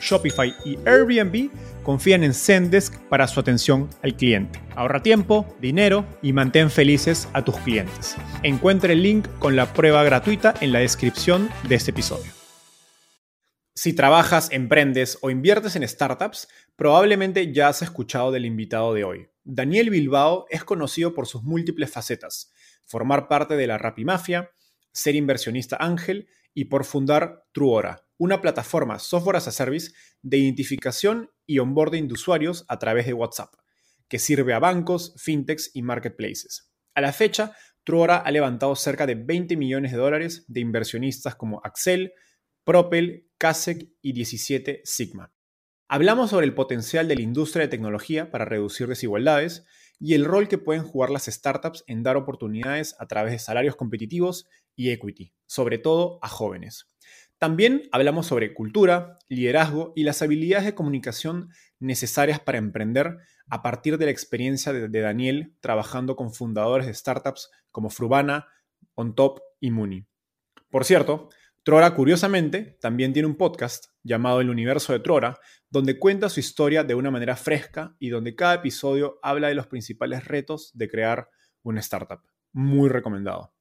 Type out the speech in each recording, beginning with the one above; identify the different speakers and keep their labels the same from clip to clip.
Speaker 1: Shopify y Airbnb confían en Zendesk para su atención al cliente. Ahorra tiempo, dinero y mantén felices a tus clientes. Encuentre el link con la prueba gratuita en la descripción de este episodio. Si trabajas, emprendes o inviertes en startups, probablemente ya has escuchado del invitado de hoy. Daniel Bilbao es conocido por sus múltiples facetas, formar parte de la Rapimafia, ser inversionista ángel y por fundar Truora, una plataforma software as a service de identificación y onboarding de usuarios a través de WhatsApp, que sirve a bancos, fintechs y marketplaces. A la fecha, Truora ha levantado cerca de 20 millones de dólares de inversionistas como Axel, Propel, Kasek y 17 Sigma. Hablamos sobre el potencial de la industria de tecnología para reducir desigualdades y el rol que pueden jugar las startups en dar oportunidades a través de salarios competitivos y equity, sobre todo a jóvenes. También hablamos sobre cultura, liderazgo y las habilidades de comunicación necesarias para emprender a partir de la experiencia de, Daniel trabajando con fundadores de startups como Frubana, OnTop y Muni. Por cierto, Trora, curiosamente, también tiene un podcast llamado El Universo de Trora, donde cuenta su historia de una manera fresca y donde cada episodio habla de los principales retos de crear una startup. Muy recomendado.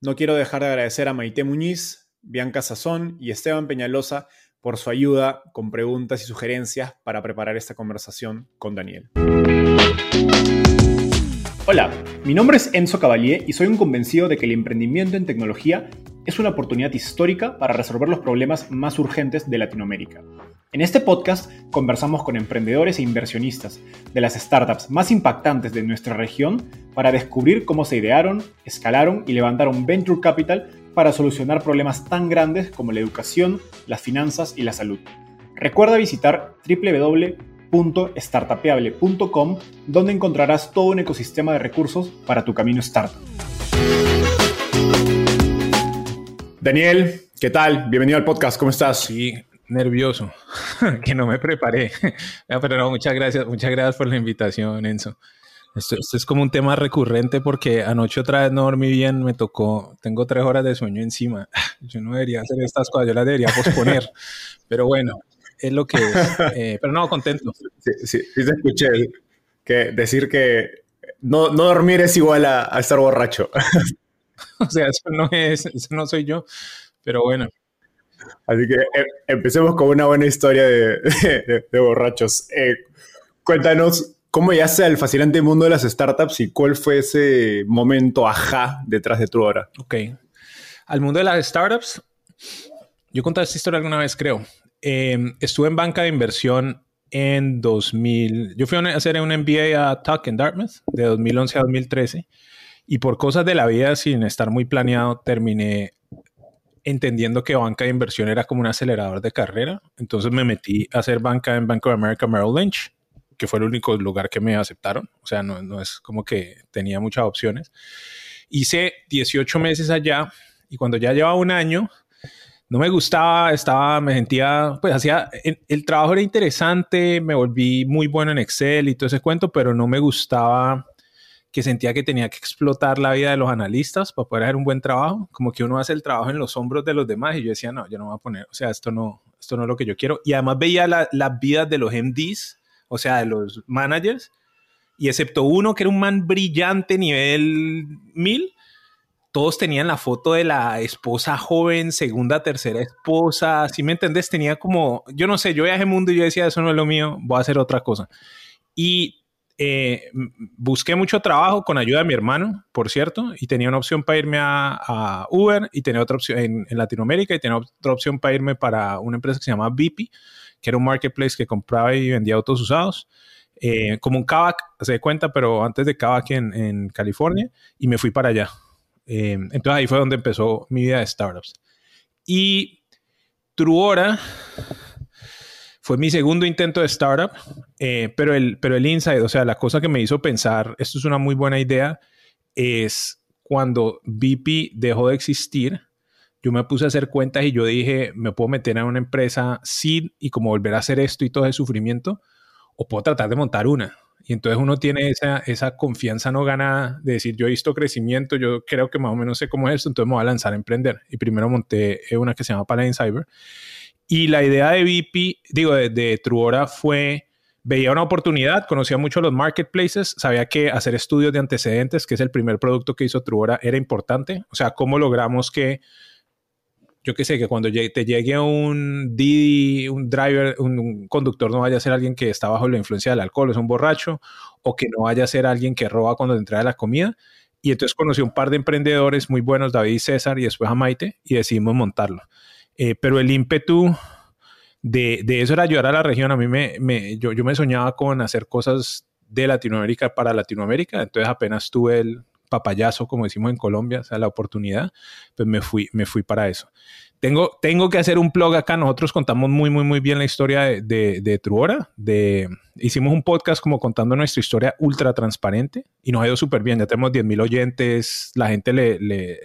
Speaker 1: No quiero dejar de agradecer a Maite Muñiz, Bianca Sazón y Esteban Peñalosa por su ayuda con preguntas y sugerencias para preparar esta conversación con Daniel. Hola, mi nombre es Enzo Cavalier y soy un convencido de que el emprendimiento en tecnología es una oportunidad histórica para resolver los problemas más urgentes de Latinoamérica. En este podcast conversamos con emprendedores e inversionistas de las startups más impactantes de nuestra región para descubrir cómo se idearon, escalaron y levantaron venture capital para solucionar problemas tan grandes como la educación, las finanzas y la salud. Recuerda visitar www.startapeable.com donde encontrarás todo un ecosistema de recursos para tu camino startup. Daniel, ¿qué tal? Bienvenido al podcast, ¿cómo estás?
Speaker 2: Sí, nervioso, que no me preparé. Pero no, muchas gracias, muchas gracias por la invitación, Enzo. Esto, es como un tema recurrente porque anoche otra vez no dormí bien, me tocó, tengo tres horas de sueño encima. Yo no debería hacer estas cosas, yo las debería posponer. pero bueno, es lo que es. Eh, pero no, contento.
Speaker 1: Sí, sí, sí te escuché que decir que no, no dormir es igual a, estar borracho.
Speaker 2: o sea, eso no es, eso no soy yo, pero bueno.
Speaker 1: Así que eh, empecemos con una buena historia de, de, borrachos. Eh, cuéntanos ¿Cómo llegaste al fascinante mundo de las startups y cuál fue ese momento ajá detrás de tu hora?
Speaker 2: Ok. Al mundo de las startups, yo conté esta historia alguna vez, creo. Em, estuve en banca de inversión en 2000. Yo fui a hacer un MBA a Tuck en Dartmouth de 2011 a 2013 y por cosas de la vida, sin estar muy planeado, terminé entendiendo que banca de inversión era como un acelerador de carrera. Entonces me metí a hacer banca en Bank of America Merrill Lynch que fue el único lugar que me aceptaron. O sea, no, no es como que tenía muchas opciones. Hice 18 meses allá y cuando ya llevaba un año, no me gustaba, estaba, me sentía, pues hacía, el, trabajo era interesante, me volví muy bueno en Excel y todo ese cuento, pero no me gustaba que sentía que tenía que explotar la vida de los analistas para poder hacer un buen trabajo, como que uno hace el trabajo en los hombros de los demás y yo decía, no, yo no voy a poner, o sea, esto no, esto no es lo que yo quiero. Y además veía las vidas de los MDs o sea, de los managers, y excepto uno que era un man brillante nivel 1000, todos tenían la foto de la esposa joven, segunda, tercera esposa, si me entendés, tenía como, yo no sé, yo viajé mundo y yo decía, eso no es lo mío, voy a hacer otra cosa. Y eh, busqué mucho trabajo con ayuda de mi hermano, por cierto, y tenía una opción para irme a, Uber y tenía otra opción en, Latinoamérica y tenía otra opción para irme para una empresa que se llama BP, que era un marketplace que compraba y vendía autos usados. Eh, como un Kavak, se da cuenta, pero antes de Kavak en, en California, y me fui para allá. Eh, entonces ahí fue donde empezó mi vida de startups. Y Truora fue mi segundo intento de startup, eh, pero, el, pero el insight, o sea, la cosa que me hizo pensar, esto es una muy buena idea, es cuando BP dejó de existir, yo me puse a hacer cuentas y yo dije, me puedo meter en una empresa sin y como volver a hacer esto y todo ese sufrimiento, o puedo tratar de montar una. Y entonces uno tiene esa, esa confianza no ganada de decir, yo he visto crecimiento, yo creo que más o menos sé cómo es esto, entonces me voy a lanzar a emprender. Y primero monté una que se llama Paladin Cyber. Y la idea de VP, digo, de, de Truora fue, veía una oportunidad, conocía mucho los marketplaces, sabía que hacer estudios de antecedentes, que es el primer producto que hizo Truora, era importante. O sea, cómo logramos que yo qué sé, que cuando te llegue un Didi, un driver, un, conductor no vaya a ser alguien que está bajo la influencia del alcohol, es un borracho, o que no vaya a ser alguien que roba cuando te entrega la comida. Y entonces conocí un par de emprendedores muy buenos, David y César, y después a y decidimos montarlo. Eh, pero el ímpetu de, eso era ayudar a la región. A mí me yo, yo me soñaba con hacer cosas de Latinoamérica para Latinoamérica, entonces apenas tuve el, papayazo, como decimos en Colombia, o sea, la oportunidad, pues me fui, me fui para eso. Tengo, tengo que hacer un blog acá. Nosotros contamos muy, muy, muy bien la historia de, Truora. De, hicimos un podcast como contando nuestra historia ultra transparente y nos ha ido súper bien. Ya tenemos 10 mil oyentes. La gente le, le,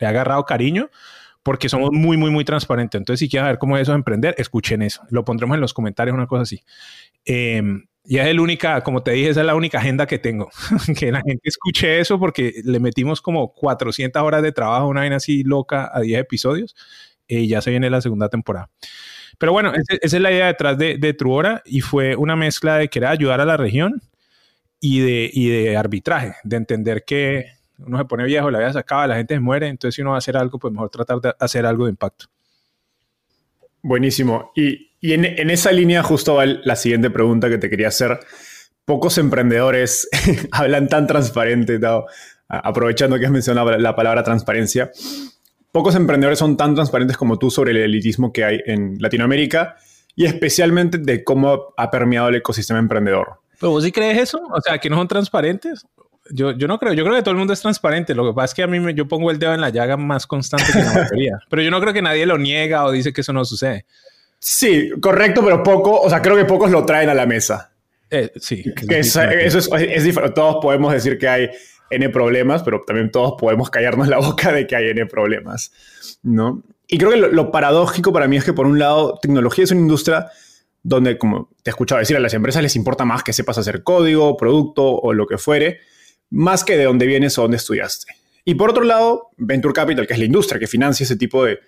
Speaker 2: ha agarrado cariño porque somos muy, muy, muy transparentes. Entonces, si quieren ver cómo es eso de emprender, escuchen eso. Lo pondremos en los comentarios, una cosa así. Eh, y es la única, como te dije, esa es la única agenda que tengo. que la gente escuche eso porque le metimos como 400 horas de trabajo, una vaina así loca a 10 episodios y ya se viene la segunda temporada. Pero bueno, esa, es la idea detrás de, de Truora y fue una mezcla de querer ayudar a la región y de, y de arbitraje, de entender que uno se pone viejo, la vida se acaba, la gente se muere, entonces si uno va a hacer algo, pues mejor tratar de hacer algo de impacto.
Speaker 1: Buenísimo. Y, y en, en, esa línea justo va la siguiente pregunta que te quería hacer. Pocos emprendedores hablan tan transparente, ¿no? aprovechando que has mencionado la palabra transparencia. Pocos emprendedores son tan transparentes como tú sobre el elitismo que hay en Latinoamérica y especialmente de cómo ha permeado el ecosistema emprendedor.
Speaker 2: ¿Pero vos sí crees eso? O sea, que no son transparentes. Yo, yo no creo, yo creo que todo el mundo es transparente. Lo que pasa es que a mí me, yo pongo el dedo en la llaga más constante que la mayoría. pero yo no creo que nadie lo niega o dice que eso no sucede.
Speaker 1: Sí, correcto, pero poco, o sea, creo que pocos lo traen a la mesa.
Speaker 2: Eh, sí.
Speaker 1: Que es, eso es, es, diferente. Todos podemos decir que hay N problemas, pero también todos podemos callarnos la boca de que hay N problemas, ¿no? Y creo que lo, lo, paradójico para mí es que, por un lado, tecnología es una industria donde, como te he escuchado decir, a las empresas les importa más que sepas hacer código, producto o lo que fuere, más que de dónde vienes o dónde estudiaste. Y por otro lado, Venture Capital, que es la industria que financia ese tipo de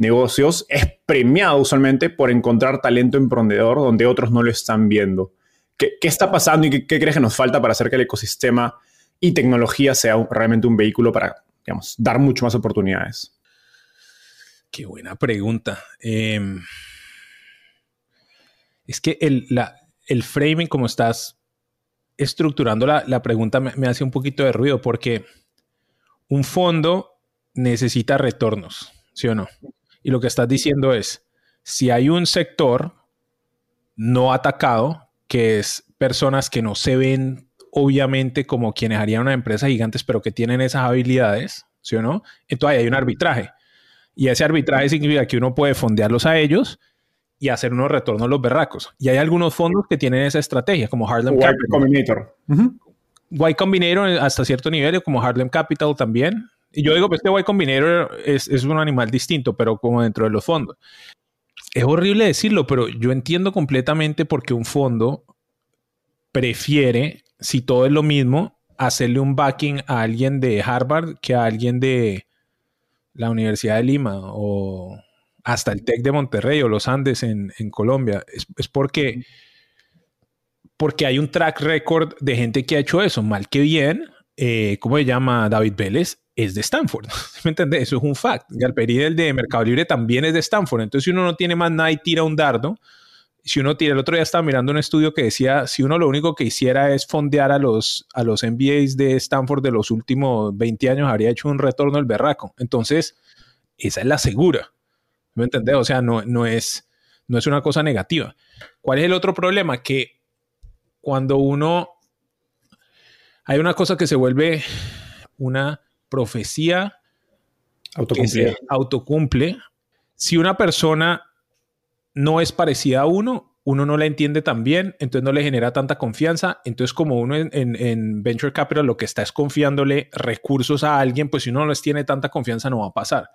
Speaker 1: negocios, es premiado usualmente por encontrar talento emprendedor donde otros no lo están viendo. ¿Qué, qué está pasando y qué, crees que nos falta para hacer que el ecosistema y tecnología sea realmente un vehículo para, digamos, dar mucho más oportunidades?
Speaker 2: Qué buena pregunta. Eh, es que el, la, el framing, como estás estructurando la, la pregunta me, hace un poquito de ruido porque un fondo necesita retornos, ¿sí o no? Y lo que estás diciendo es, si hay un sector no atacado, que es personas que no se ven obviamente como quienes harían una empresa gigantes, pero que tienen esas habilidades, ¿sí o no? Entonces hay un arbitraje. Y ese arbitraje significa que uno puede fondearlos a ellos y hacer unos retornos los berracos. Y hay algunos fondos que tienen esa estrategia, como Harlem
Speaker 1: White Capital. Combinator. Uh
Speaker 2: -huh. Y Combinator hasta cierto nivel, como Harlem Capital también. Y yo digo, pues este Y Combinator es, es un animal distinto, pero como dentro de los fondos. Es horrible decirlo, pero yo entiendo completamente por qué un fondo prefiere, si todo es lo mismo, hacerle un backing a alguien de Harvard que a alguien de la Universidad de Lima o hasta el TEC de Monterrey o los Andes en, en Colombia. Es, es, porque, porque hay un track record de gente que ha hecho eso, mal que bien. Eh, ¿Cómo se llama David Vélez? Es de Stanford. ¿Me entiendes? Eso es un fact. Galperi, el de Mercado Libre, también es de Stanford. Entonces, si uno no tiene más nada y tira un dardo, si uno tira, el otro día estaba mirando un estudio que decía, si uno lo único que hiciera es fondear a los, a los MBAs de Stanford de los últimos 20 años, habría hecho un retorno del berraco. Entonces, esa es la segura. ¿Me entiendes? O sea, no, no, es, no es una cosa negativa. ¿Cuál es el otro problema? Que cuando uno... Hay una cosa que se vuelve una profecía
Speaker 1: autocumple.
Speaker 2: autocumple. Si una persona no es parecida a uno, uno no la entiende tan bien, entonces no le genera tanta confianza. Entonces, como uno en, Venture Capital lo que está es confiándole recursos a alguien, pues si uno no les tiene tanta confianza no va a pasar.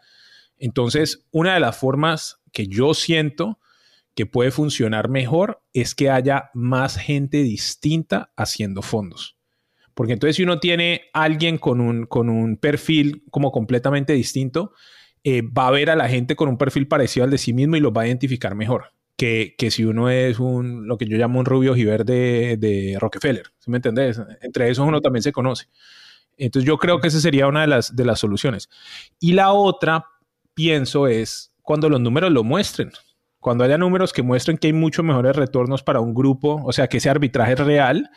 Speaker 2: Entonces, una de las formas que yo siento que puede funcionar mejor es que haya más gente distinta haciendo fondos. Porque entonces si uno tiene alguien con un, con un perfil como completamente distinto, eh, va a ver a la gente con un perfil parecido al de sí mismo y lo va a identificar mejor. Que, que, si uno es un, lo que yo llamo un rubio giver de, de Rockefeller, ¿sí me entendés? Entre esos uno también se conoce. Entonces yo creo que esa sería una de las, de las soluciones. Y la otra, pienso, es cuando los números lo muestren. Cuando haya números que muestren que hay muchos mejores retornos para un grupo, o sea, que ese arbitraje es real,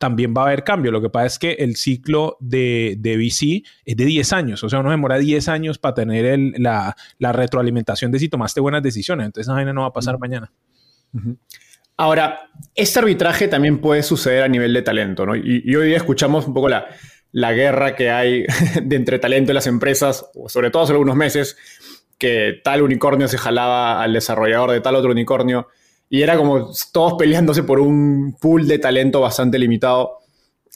Speaker 2: también va a haber cambio. Lo que pasa es que el ciclo de, de VC es de 10 años, o sea, uno demora 10 años para tener la, retroalimentación de si tomaste buenas decisiones. Entonces, esa vaina no va a pasar mañana.
Speaker 1: Ahora, este arbitraje también puede suceder a nivel de talento, ¿no? Y, hoy día escuchamos un poco la, la guerra que hay de entre talento y las empresas, sobre todo hace algunos meses, que tal unicornio se jalaba al desarrollador de tal otro unicornio y era como todos peleándose por un pool de talento bastante limitado.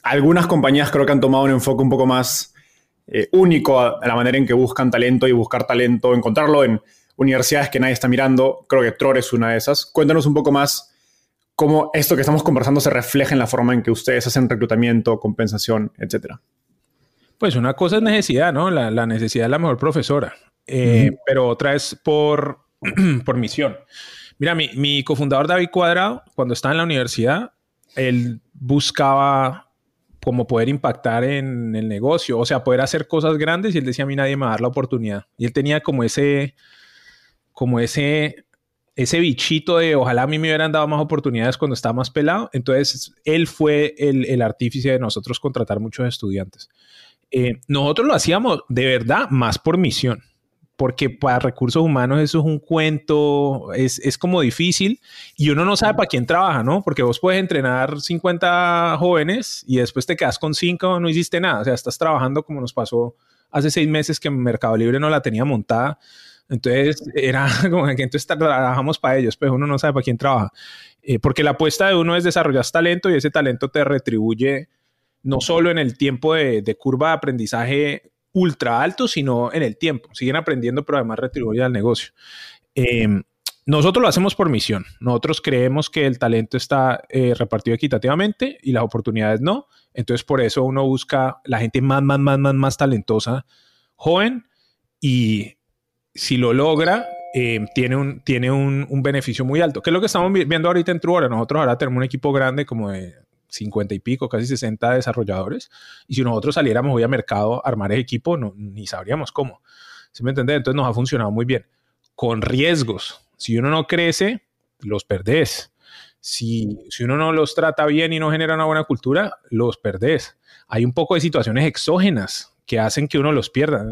Speaker 1: Algunas compañías creo que han tomado un enfoque un poco más eh, único a, la manera en que buscan talento y buscar talento, encontrarlo en universidades que nadie está mirando. Creo que Tror es una de esas. Cuéntanos un poco más cómo esto que estamos conversando se refleja en la forma en que ustedes hacen reclutamiento, compensación, etcétera.
Speaker 2: Pues una cosa es necesidad, ¿no? La, necesidad de la mejor profesora, eh, pero otra es por, por misión. Mira, mi, cofundador David Cuadrado, cuando estaba en la universidad, él buscaba como poder impactar en el negocio, o sea, poder hacer cosas grandes y él decía a mí nadie me va a dar la oportunidad. Y él tenía como ese, como ese, ese bichito de ojalá a mí me hubieran dado más oportunidades cuando estaba más pelado. Entonces, él fue el, artífice de nosotros contratar muchos estudiantes. Eh, nosotros lo hacíamos de verdad más por misión porque para recursos humanos eso es un cuento, es, es, como difícil y uno no sabe para quién trabaja, ¿no? Porque vos puedes entrenar 50 jóvenes y después te quedas con 5, no hiciste nada, o sea, estás trabajando como nos pasó hace seis meses que Mercado Libre no la tenía montada, entonces era como que entonces trabajamos para ellos, pero uno no sabe para quién trabaja, eh, porque la apuesta de uno es desarrollar talento y ese talento te retribuye no solo en el tiempo de, de curva de aprendizaje ultra alto, sino en el tiempo. Siguen aprendiendo, pero además retribuyen al negocio. Em, nosotros lo hacemos por misión. Nosotros creemos que el talento está eh, repartido equitativamente y las oportunidades no. Entonces, por eso uno busca la gente más, más, más, más, más talentosa, joven, y si lo logra, em, tiene, un, tiene un, beneficio muy alto. Que es lo que estamos viendo ahorita en Truora. Nosotros ahora tenemos un equipo grande como de 50 y pico, casi 60 desarrolladores. Y si nosotros saliéramos hoy a mercado a armar el equipo, no, ni sabríamos cómo. ¿Sí me entiendes? Entonces nos ha funcionado muy bien. Con riesgos. Si uno no crece, los perdés. Si, si uno no los trata bien y no genera una buena cultura, los perdés. Hay un poco de situaciones exógenas que hacen que uno los pierda.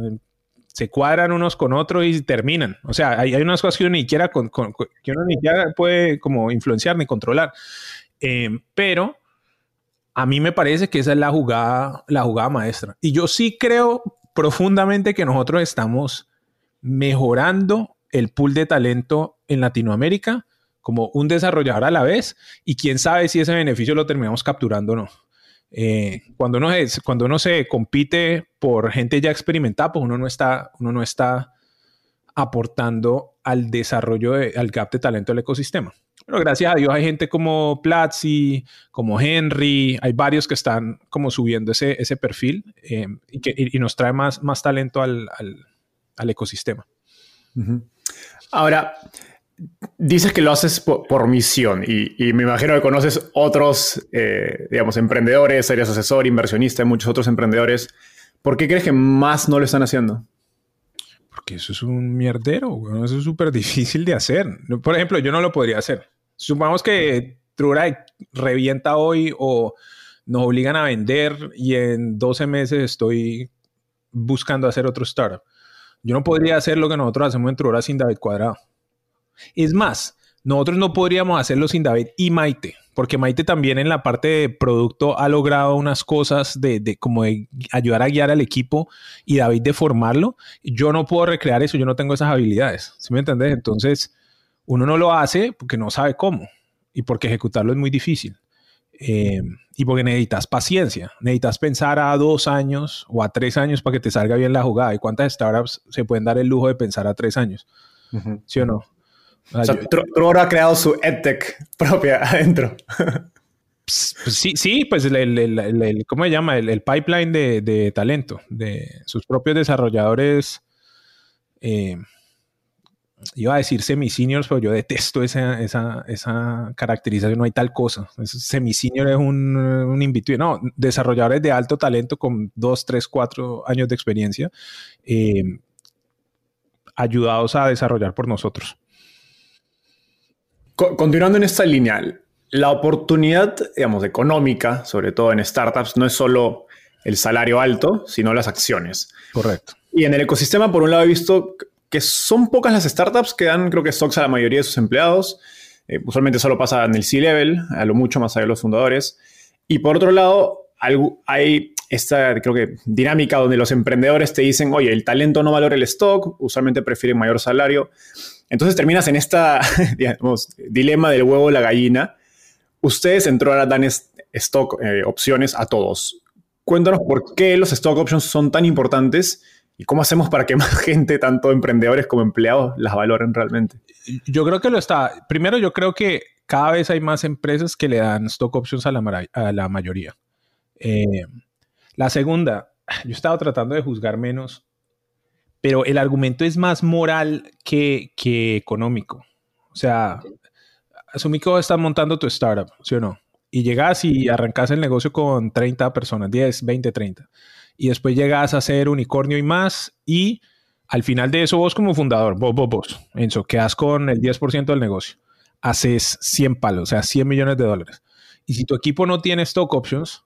Speaker 2: Se cuadran unos con otros y terminan. O sea, hay, hay unas cosas que uno ni siquiera, con, que uno ni siquiera puede como influenciar ni controlar. Eh, pero a mí me parece que esa es la jugada, la jugada maestra. Y yo sí creo profundamente que nosotros estamos mejorando el pool de talento en Latinoamérica como un desarrollador a la vez y quién sabe si ese beneficio lo terminamos capturando o no. Eh, cuando, uno es, cuando se compite por gente ya experimentada, pues uno no está, uno no está aportando al desarrollo, al gap de talento del ecosistema. Pero gracias a Dios hay gente como Platzi, como Henry, hay varios que están como subiendo ese, perfil eh, y, nos trae más, talento al, ecosistema.
Speaker 1: Ahora, dices que lo haces por, misión y, y, me imagino que conoces otros, eh, digamos, emprendedores, eres asesor, inversionista, muchos otros emprendedores. ¿Por qué crees que más no lo están haciendo?
Speaker 2: Porque eso es un mierdero, eso es súper difícil de hacer. Por ejemplo, yo no lo podría hacer. Supongamos que Trura revienta hoy o nos obligan a vender y en 12 meses estoy buscando hacer otro startup. Yo no podría hacer lo que nosotros hacemos en Trura sin David Cuadrado. Es más, nosotros no podríamos hacerlo sin David y Maite, porque Maite también en la parte de producto ha logrado unas cosas de, como de ayudar a guiar al equipo y David de formarlo. Yo no puedo recrear eso, yo no tengo esas habilidades, ¿sí me entendés? Entonces, uno no lo hace porque no sabe cómo y porque ejecutarlo es muy difícil. Eh, y porque necesitas paciencia, necesitas pensar a dos años o a tres años para que te salga bien la jugada. ¿Y cuántas startups se pueden dar el lujo de pensar a tres años? ¿Sí o no?
Speaker 1: O sea, ha creado su EdTech propia adentro.
Speaker 2: Sí, sí, pues el, ¿cómo se llama? El, pipeline de, talento de sus propios desarrolladores. Eh, iba a decir semi-seniors, pero yo detesto esa, esa, caracterización, no hay tal cosa. Semi-senior es un, un invito, no, desarrolladores de alto talento con dos, tres, cuatro años de experiencia, eh, ayudados a desarrollar por nosotros
Speaker 1: continuando en esta línea, la oportunidad, digamos, económica, sobre todo en startups, no es solo el salario alto, sino las acciones.
Speaker 2: Correcto.
Speaker 1: Y en el ecosistema, por un lado, he visto que son pocas las startups que dan, creo que, stocks a la mayoría de sus empleados. Eh, usualmente solo pasa en el C-level, a lo mucho más allá de los fundadores. Y por otro lado, hay esta, creo que, dinámica donde los emprendedores te dicen, oye, el talento no valora el stock, usualmente prefieren mayor salario. Entonces terminas en esta, dilema del huevo la gallina. Ustedes en Trora dan stock eh, opciones a todos. Cuéntanos por qué los stock options son tan importantes y cómo hacemos para que más gente, tanto emprendedores como empleados, las valoren realmente.
Speaker 2: Yo creo que lo está. Primero, yo creo que cada vez hay más empresas que le dan stock options a la, mayoría. Eh, la segunda, yo he estado tratando de juzgar menos pero el argumento es más moral que, que económico. O sea, asumí que estás montando tu startup, ¿sí o no? Y llegas y arrancas el negocio con 30 personas, 10, 20, 30. Y después llegas a ser unicornio y más. Y al final de eso, vos como fundador, vos, vos, vos, Enzo, quedas con el 10% del negocio. Haces 100 palos, o sea, 100 millones de dólares. Y si tu equipo no tiene stock options,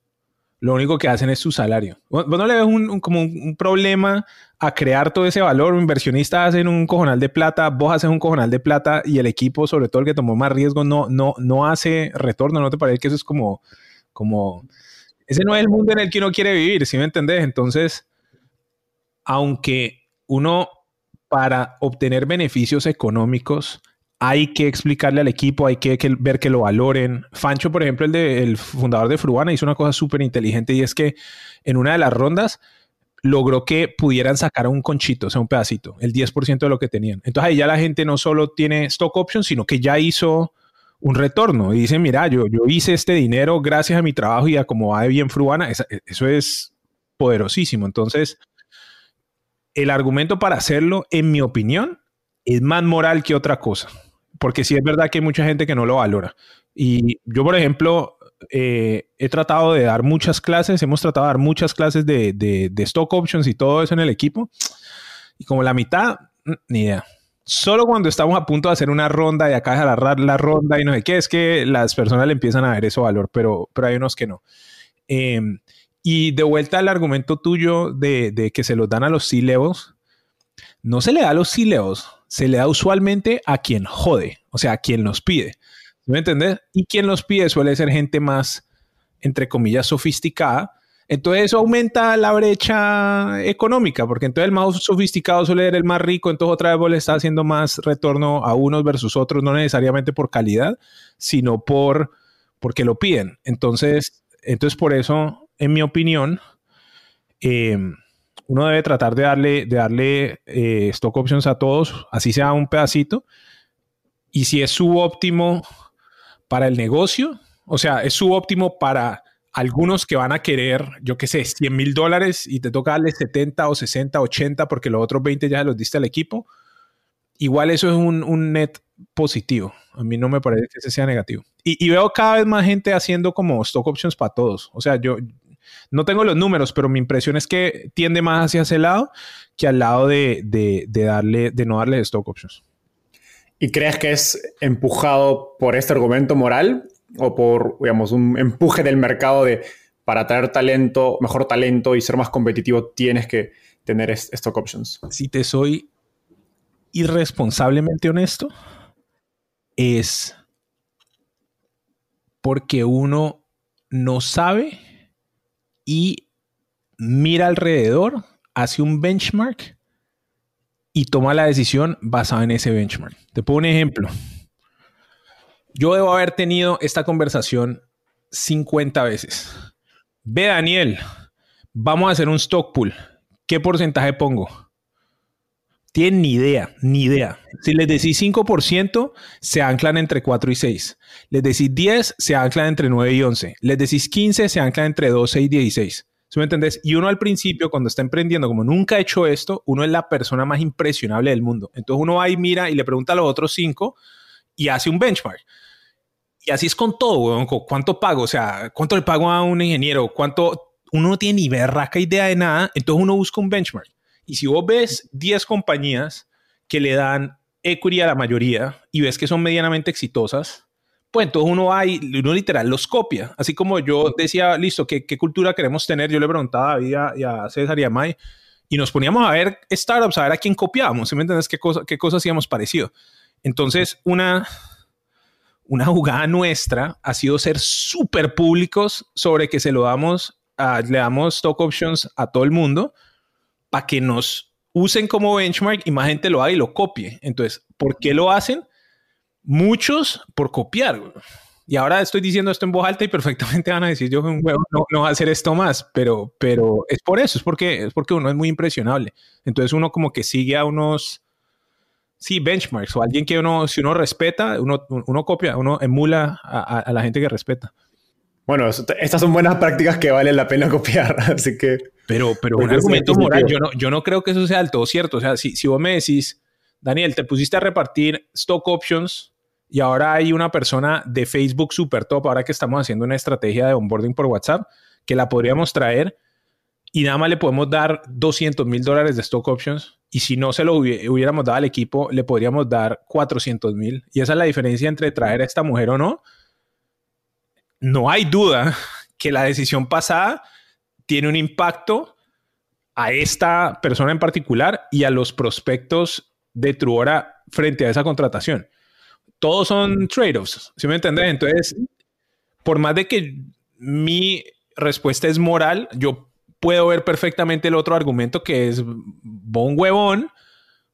Speaker 2: lo único que hacen es su salario. ¿Vos no le ves un, como un, problema a crear todo ese valor? Un inversionista hace un cojonal de plata, vos haces un cojonal de plata y el equipo, sobre todo el que tomó más riesgo, no, no, no hace retorno. ¿No te parece que eso es como, como... Ese no es el mundo en el que uno quiere vivir, ¿sí me entendés? Entonces, aunque uno para obtener beneficios económicos hay que explicarle al equipo, hay que, ver que lo valoren. Fancho, por ejemplo, el, de, el fundador de Fruana, hizo una cosa súper inteligente y es que en una de las rondas logró que pudieran sacar un conchito, o sea, un pedacito, el 10% de lo que tenían. Entonces ahí ya la gente no solo tiene stock options, sino que ya hizo un retorno y dice, mira, yo, hice este dinero gracias a mi trabajo y a cómo va de bien Fruana. Eso es poderosísimo. Entonces, el argumento para hacerlo, en mi opinión, es más moral que otra cosa porque sí es verdad que hay mucha gente que no lo valora. Y yo, por ejemplo, eh, he tratado de dar muchas clases, hemos tratado de dar muchas clases de, de, stock options y todo eso en el equipo. Y como la mitad, mm, ni idea. Solo cuando estamos a punto de hacer una ronda y acá agarrar la ronda y no sé qué, es que las personas le empiezan a ver ese valor, pero, pero hay unos que no. Em, y de vuelta al argumento tuyo de, de que se los dan a los C-levels, no se le da a los C-levels, se le da usualmente a quien jode, o sea, a quien los pide. ¿Me entiendes? Y quien los pide suele ser gente más, entre comillas, sofisticada. Entonces eso aumenta la brecha económica, porque entonces el más sofisticado suele ser el más rico, entonces otra vez vos le está haciendo más retorno a unos versus otros, no necesariamente por calidad, sino por porque lo piden. Entonces, entonces por eso, en mi opinión, eh, uno debe tratar de darle, de darle eh, stock options a todos, así sea un pedacito. Y si es subóptimo para el negocio, o sea, es subóptimo para algunos que van a querer, yo qué sé, 100 mil dólares y te toca darle 70 o 60, 80 porque los otros 20 ya se los diste al equipo, igual eso es un, un net positivo. A mí no me parece que ese sea negativo. Y, y, veo cada vez más gente haciendo como stock options para todos. O sea, yo, No tengo los números, pero mi impresión es que tiende más hacia ese lado que al lado de, darle, de no darle stock options.
Speaker 1: ¿Y crees que es empujado por este argumento moral o por, digamos, un empuje del mercado de para traer talento, mejor talento y ser más competitivo, tienes que tener stock options?
Speaker 2: Si te soy irresponsablemente honesto, es porque uno no sabe y mira alrededor, hace un benchmark y toma la decisión basada en ese benchmark. Te pongo un ejemplo. Yo debo haber tenido esta conversación 50 veces. Ve, Daniel, vamos a hacer un stock pool. ¿Qué porcentaje pongo? Tienen ni idea, ni idea. Si les decís 5%, se anclan entre 4 y 6. Les decís 10, se anclan entre 9 y 11. Les decís 15, se anclan entre 12 y 16. ¿Sí me entendés? Y uno al principio, cuando está emprendiendo, como nunca ha hecho esto, uno es la persona más impresionable del mundo. Entonces uno va y mira y le pregunta a los otros 5 y hace un benchmark. Y así es con todo, weón. ¿Cuánto pago? O sea, ¿cuánto le pago a un ingeniero? ¿Cuánto? Uno no tiene ni berraca idea de nada. Entonces uno busca un benchmark. Y si vos ves 10 compañías que le dan equity a la mayoría y ves que son medianamente exitosas, pues entonces uno va y uno literal los copia. Así como yo decía, listo, ¿qué, cultura queremos tener? Yo le preguntaba a David y a, César y a May y nos poníamos a ver startups, a ver a quién copiábamos, ¿sí me entiendes? ¿Qué, cosa, qué cosas hacíamos parecido? Entonces, una, una jugada nuestra ha sido ser súper públicos sobre que se lo damos, le damos stock options a todo el mundo para que nos usen como benchmark y más gente lo haga y lo copie. Entonces, ¿por qué lo hacen? Muchos por copiar. Y ahora estoy diciendo esto en voz alta y perfectamente van a decir yo un huevo no, no a hacer esto más, pero, pero es por eso, es porque, es porque uno es muy impresionable. Entonces uno como que sigue a unos, sí, benchmarks o alguien que uno, si uno respeta, uno, uno copia, uno emula a, a la gente que respeta.
Speaker 1: Bueno, estas son buenas prácticas que vale la pena copiar, así que...
Speaker 2: Pero, pero un argumento moral, yo no, yo no creo que eso sea del todo cierto. O sea, si, si vos me decís, Daniel, te pusiste a repartir stock options y ahora hay una persona de Facebook super top, ahora que estamos haciendo una estrategia de onboarding por WhatsApp, que la podríamos traer y nada más le podemos dar 200 mil dólares de stock options. Y si no se lo hubiéramos dado al equipo, le podríamos dar 400 mil. Y esa es la diferencia entre traer a esta mujer o no no hay duda que la decisión pasada tiene un impacto a esta persona en particular y a los prospectos de Truora frente a esa contratación. Todos son trade-offs, ¿sí me entiendes? Entonces, por más de que mi respuesta es moral, yo puedo ver perfectamente el otro argumento que es bon huevón,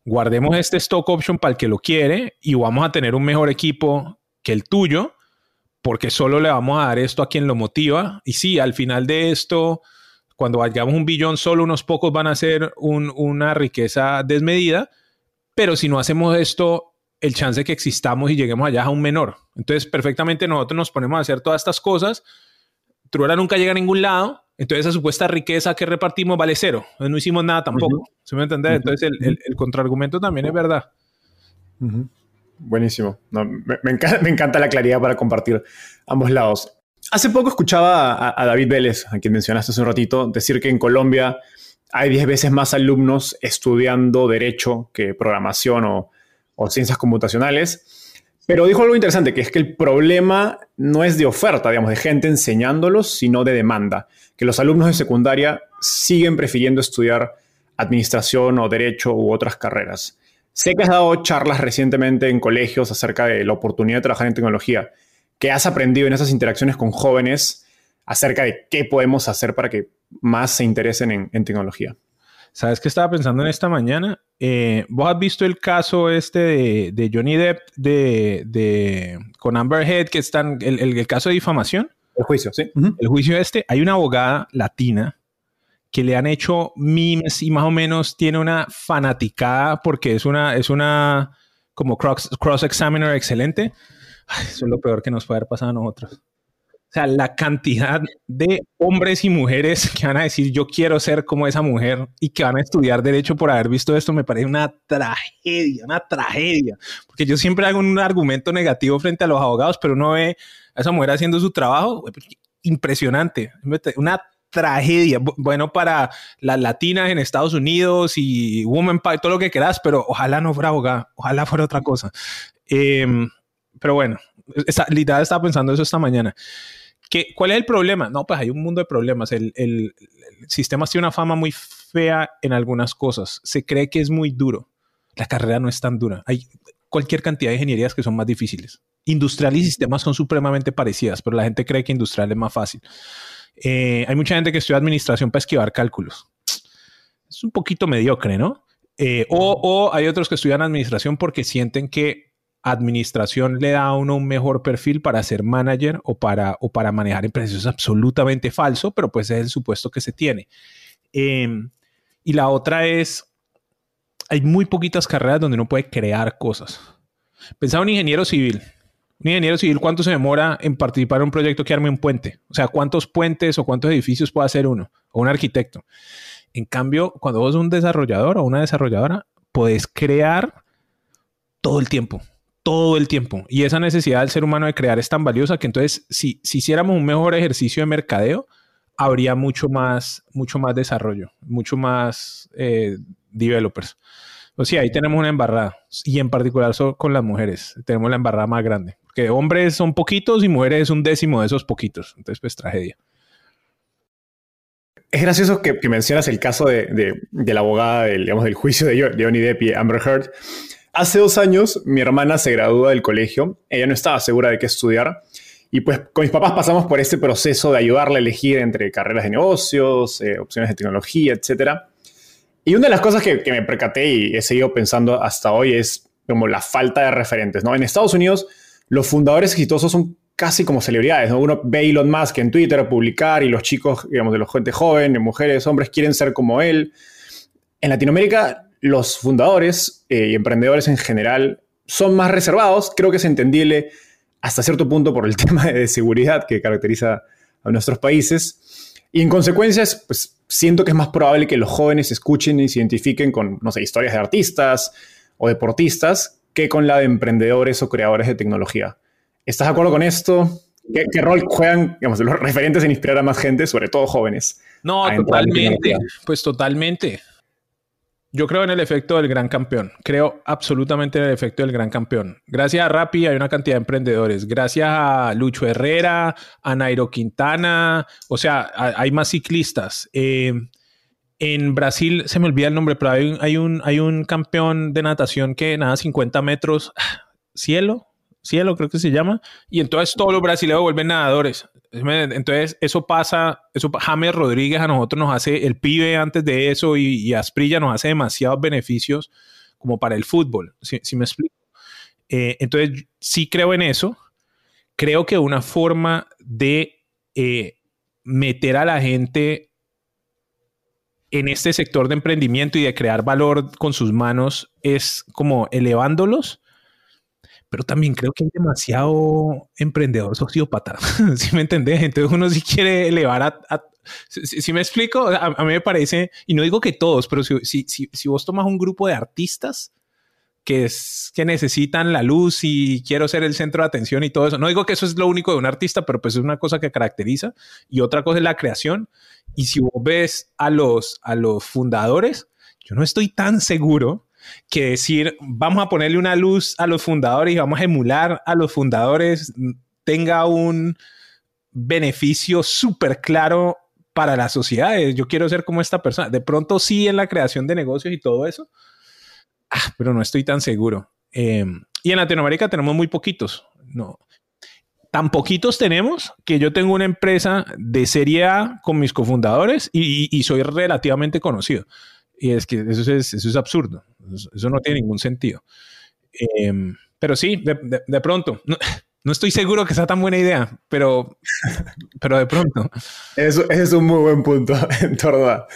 Speaker 2: guardemos este stock option para el que lo quiere y vamos a tener un mejor equipo que el tuyo porque solo le vamos a dar esto a quien lo motiva. Y sí, al final de esto, cuando vayamos un billón, solo unos pocos van a hacer una riqueza desmedida, pero si no hacemos esto, el chance de que existamos y lleguemos allá es aún menor. Entonces, perfectamente nosotros nos ponemos a hacer todas estas cosas, Truera nunca llega a ningún lado, entonces esa supuesta riqueza que repartimos vale cero. no hicimos nada tampoco. ¿Se me entiende? Entonces el, el, contraargumento también es verdad.
Speaker 1: Buenísimo. me, encanta, la claridad para compartir ambos lados. Hace poco escuchaba a, David Vélez, a quien mencionaste hace un ratito, decir que en Colombia hay 10 veces más alumnos estudiando derecho que programación o, o ciencias computacionales. Pero dijo algo interesante, que es que el problema no es de oferta, digamos, de gente enseñándolos, sino de demanda. Que los alumnos de secundaria siguen prefiriendo estudiar administración o derecho u otras carreras. Sé que has dado charlas recientemente en colegios acerca de la oportunidad de trabajar en tecnología. ¿Qué has aprendido en esas interacciones con jóvenes acerca de qué podemos hacer para que más se interesen en, tecnología?
Speaker 2: ¿Sabes qué estaba pensando en esta mañana? Eh, ¿Vos has visto el caso este de, Johnny Depp de, con Amber Heard, que están, el, el, caso de difamación?
Speaker 1: El juicio, sí.
Speaker 2: El juicio este, hay una abogada latina que le han hecho memes y más o menos tiene una fanaticada porque es una, es una como cross-examiner excelente. Eso es lo peor que nos puede haber pasado a nosotros. O sea, la cantidad de hombres y mujeres que van a decir yo quiero ser como esa mujer y que van a estudiar derecho por haber visto esto me parece una tragedia, una tragedia. Porque yo siempre hago un argumento negativo frente a los abogados, pero uno ve a esa mujer haciendo su trabajo, impresionante, una tragedia. Bueno, para las latinas en Estados Unidos y Woman Pie, todo lo que quieras, pero ojalá no fuera abogada, ojalá fuera otra cosa. Em, pero bueno, esta, literal estaba pensando eso esta mañana. ¿Qué, ¿Cuál es el problema? No, pues hay un mundo de problemas. El, el, el sistema tiene una fama muy fea en algunas cosas. Se cree que es muy duro. La carrera no es tan dura. Hay cualquier cantidad de ingenierías que son más difíciles. Industrial y sistemas son supremamente parecidas, pero la gente cree que industrial es más fácil. Eh, hay mucha gente que estudia administración para esquivar cálculos. Es un poquito mediocre, ¿no? Eh, o, o, hay otros que estudian administración porque sienten que administración le da a uno un mejor perfil para ser manager o para, o para manejar empresas. es absolutamente falso, pero pues es el supuesto que se tiene. Eh, y la otra es, hay muy poquitas carreras donde uno puede crear cosas. Pensaba un ingeniero civil. Un ingeniero civil, ¿cuánto se demora en participar en un proyecto que arme un puente? O sea, ¿cuántos puentes o cuántos edificios puede hacer uno? O un arquitecto. En cambio, cuando vos un desarrollador o una desarrolladora, puedes crear todo el tiempo todo el tiempo. Y esa necesidad del ser humano de crear es tan valiosa que entonces, si, si hiciéramos un mejor ejercicio de mercadeo, habría mucho más, mucho más desarrollo, mucho más eh, developers. O sea, ahí tenemos una embarrada. Y en particular con las mujeres. Tenemos la embarrada más grande. Que hombres son poquitos y mujeres es un décimo de esos poquitos. Entonces, pues tragedia.
Speaker 1: Es gracioso que, mencionas el caso de, de, la abogada del, digamos, del juicio de Johnny Depp y Amber Heard. Hace dos años mi hermana se gradúa del colegio, ella no estaba segura de qué estudiar y pues con mis papás pasamos por este proceso de ayudarle a elegir entre carreras de negocios, eh, opciones de tecnología, etc. Y una de las cosas que, me percaté y he seguido pensando hasta hoy es como la falta de referentes. ¿no? En Estados Unidos los fundadores exitosos son casi como celebridades. ¿no? Uno ve Elon Musk en Twitter publicar y los chicos, digamos, de la gente joven, mujeres, hombres, quieren ser como él. En Latinoamérica los fundadores eh, y emprendedores en general son más reservados. Creo que es entendible hasta cierto punto por el tema de seguridad que caracteriza a nuestros países. Y en consecuencia, pues siento que es más probable que los jóvenes escuchen y se identifiquen con, no sé, historias de artistas o deportistas que con la de emprendedores o creadores de tecnología. ¿Estás de acuerdo con esto? ¿Qué, qué rol juegan digamos, los referentes en inspirar a más gente, sobre todo jóvenes?
Speaker 2: No, totalmente. Pues totalmente. Yo creo en el efecto del gran campeón. Creo absolutamente en el efecto del gran campeón. Gracias a Rappi hay una cantidad de emprendedores. Gracias a Lucho Herrera, a Nairo Quintana, o sea, hay más ciclistas. Eh, en Brasil, se me olvida el nombre, pero hay un, hay un, campeón de natación que nada 50 metros. Cielo, cielo creo que se llama. Y entonces todos los brasileños vuelven nadadores. Entonces, eso pasa, eso James Rodríguez a nosotros nos hace, el pibe antes de eso y, Asprilla nos hace demasiados beneficios como para el fútbol, si, me explico. Eh, entonces, sí creo en eso. Creo que una forma de eh, meter a la gente en este sector de emprendimiento y de crear valor con sus manos es como elevándolos pero también creo que hay demasiado emprendedor sociópata, si me entendés? Entonces uno sí quiere elevar a... si, me explico, a, mí me parece, y no digo que todos, pero si, si, si, vos tomas un grupo de artistas que, es, que necesitan la luz y quiero ser el centro de atención y todo eso, no digo que eso es lo único de un artista, pero pues es una cosa que caracteriza, y otra cosa es la creación, y si vos ves a los, a los fundadores, yo no estoy tan seguro que decir, vamos a ponerle una luz a los fundadores y vamos a emular a los fundadores, tenga un beneficio súper claro para las sociedades. Yo quiero ser como esta persona. De pronto sí en la creación de negocios y todo eso, ah, pero no estoy tan seguro. Em, y en Latinoamérica tenemos muy poquitos. No. Tan poquitos tenemos que yo tengo una empresa de serie A con mis cofundadores y soy relativamente conocido. Y es que eso es, eso es absurdo. Eso, no tiene ningún sentido. Em, pero sí, de, pronto. No, estoy seguro que sea tan buena idea, pero, pero de pronto.
Speaker 1: Eso, es un muy buen punto en torno a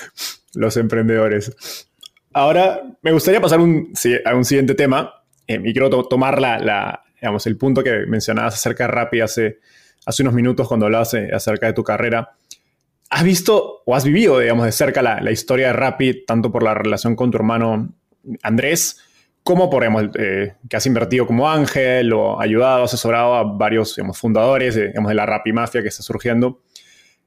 Speaker 1: los emprendedores. Ahora, me gustaría pasar un, a un siguiente tema em, y quiero tomar la, la, el punto que mencionabas acerca de Rappi hace, hace unos minutos cuando hablabas eh, acerca de tu carrera. ¿Has visto o has vivido, digamos, de cerca la, historia de Rappi, tanto por la relación con tu hermano Andrés, como por, digamos, eh, que has invertido como ángel o ayudado, asesorado a varios digamos, fundadores digamos, de la Rappi Mafia que está surgiendo?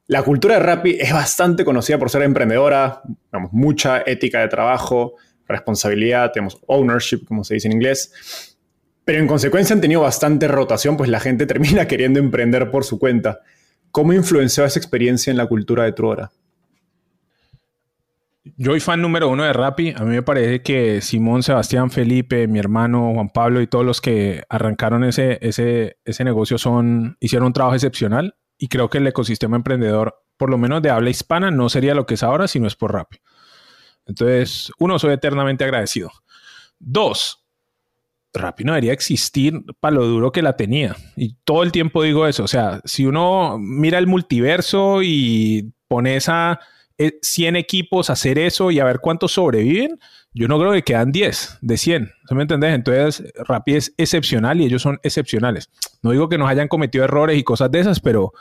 Speaker 1: La cultura de Rappi es bastante conocida por ser emprendedora, tenemos mucha ética de trabajo, responsabilidad, tenemos ownership, como se dice en inglés, pero en consecuencia han tenido bastante rotación, pues la gente termina queriendo emprender por su cuenta. ¿Cómo influenció esa experiencia en la cultura de Truora?
Speaker 2: Yo soy fan número uno de Rappi. A mí me parece que Simón, Sebastián, Felipe, mi hermano Juan Pablo y todos los que arrancaron ese, ese, ese negocio son, hicieron un trabajo excepcional y creo que el ecosistema emprendedor, por lo menos de habla hispana, no sería lo que es ahora si no es por Rappi. Entonces, uno, soy eternamente agradecido. Dos, Rappi no debería existir para lo duro que la tenía. Y todo el tiempo digo eso. O sea, si uno mira el multiverso y pone esa 100 eh, equipos hacer eso y a ver cuántos sobreviven, yo no creo que quedan 10 de 100. ¿Se me entendés? Entonces, Rappi es excepcional y ellos son excepcionales. No digo que nos hayan cometido errores y cosas de esas, pero,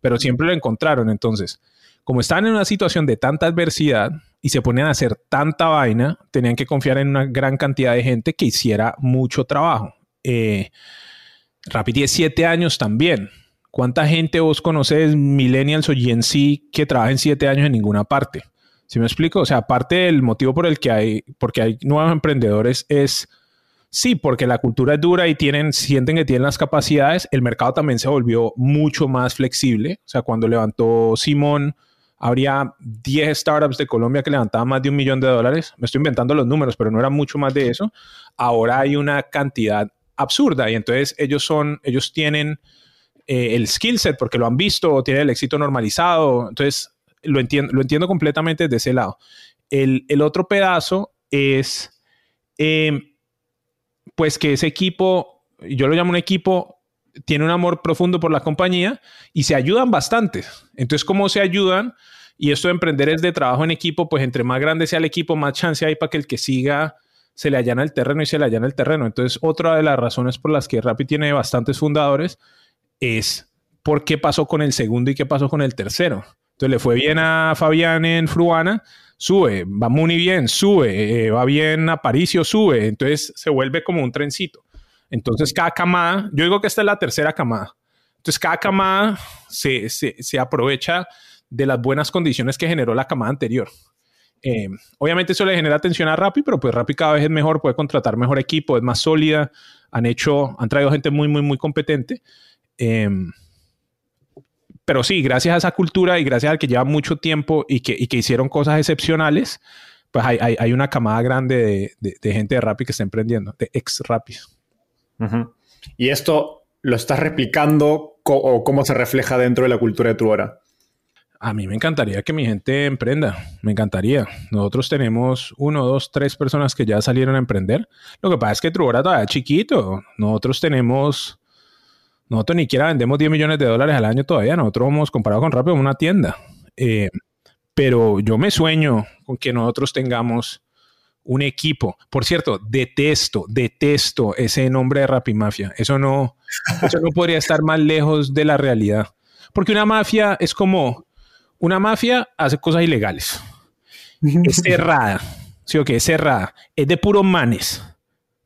Speaker 2: pero siempre lo encontraron. Entonces, como estaban en una situación de tanta adversidad y se ponían a hacer tanta vaina, tenían que confiar en una gran cantidad de gente que hiciera mucho trabajo. Eh, Rappi tiene 7 años también. ¿Cuánta gente vos conoces, millennials o Gen Z, que trabajen siete años en ninguna parte? ¿Sí me explico? O sea, aparte del motivo por el que hay, porque hay nuevos emprendedores es, sí, porque la cultura es dura y tienen, sienten que tienen las capacidades, el mercado también se volvió mucho más flexible. O sea, cuando levantó Simón, habría 10 startups de Colombia que levantaban más de un millón de dólares. Me estoy inventando los números, pero no era mucho más de eso. Ahora hay una cantidad absurda y entonces ellos son, ellos tienen eh, el skill set porque lo han visto, tiene el éxito normalizado. Entonces, lo entiendo, lo entiendo completamente de ese lado. El, otro pedazo es, em, pues que ese equipo, yo lo llamo un equipo, tiene un amor profundo por la compañía y se ayudan bastante. Entonces, ¿cómo se ayudan? Y esto de emprender es de trabajo en equipo, pues entre más grande sea el equipo, más chance hay para que el que siga se le allana el terreno y se le allana el terreno. Entonces, otra de las razones por las que Rappi tiene bastantes fundadores es por qué pasó con el segundo y qué pasó con el tercero. Entonces le fue bien a Fabián en Fruana, sube, va muy bien, sube, eh, va bien a Paricio, sube, entonces se vuelve como un trencito. Entonces cada camada, yo digo que esta es la tercera camada, entonces cada camada se, se, aprovecha de las buenas condiciones que generó la camada anterior. Eh, obviamente eso le genera atención a Rappi, pero pues Rappi cada vez es mejor, puede contratar mejor equipo, es más sólida, han hecho, han traído gente muy, muy, muy competente. Em, pero sí, gracias a esa cultura y gracias al que lleva mucho tiempo y que, hicieron cosas excepcionales, pues hay, una camada grande de, gente de Rappi que está emprendiendo, de ex Rappi.
Speaker 1: ¿Y esto lo estás replicando o cómo se refleja dentro de la cultura de Truora?
Speaker 2: A mí me encantaría que mi gente emprenda, me encantaría. Nosotros tenemos uno, dos, tres personas que ya salieron a emprender. Lo que pasa es que Truora todavía es chiquito. Nosotros tenemos nosotros ni siquiera vendemos 10 millones de dólares al año todavía. Nosotros hemos comparado con Rappi una tienda. Eh, pero yo me sueño con que nosotros tengamos un equipo. Por cierto, detesto, detesto ese nombre de Rappi Mafia. Eso no, eso no podría estar más lejos de la realidad. Porque una mafia es como, una mafia hace cosas ilegales. Es cerrada. Sí, ok, es cerrada. Es de puros manes.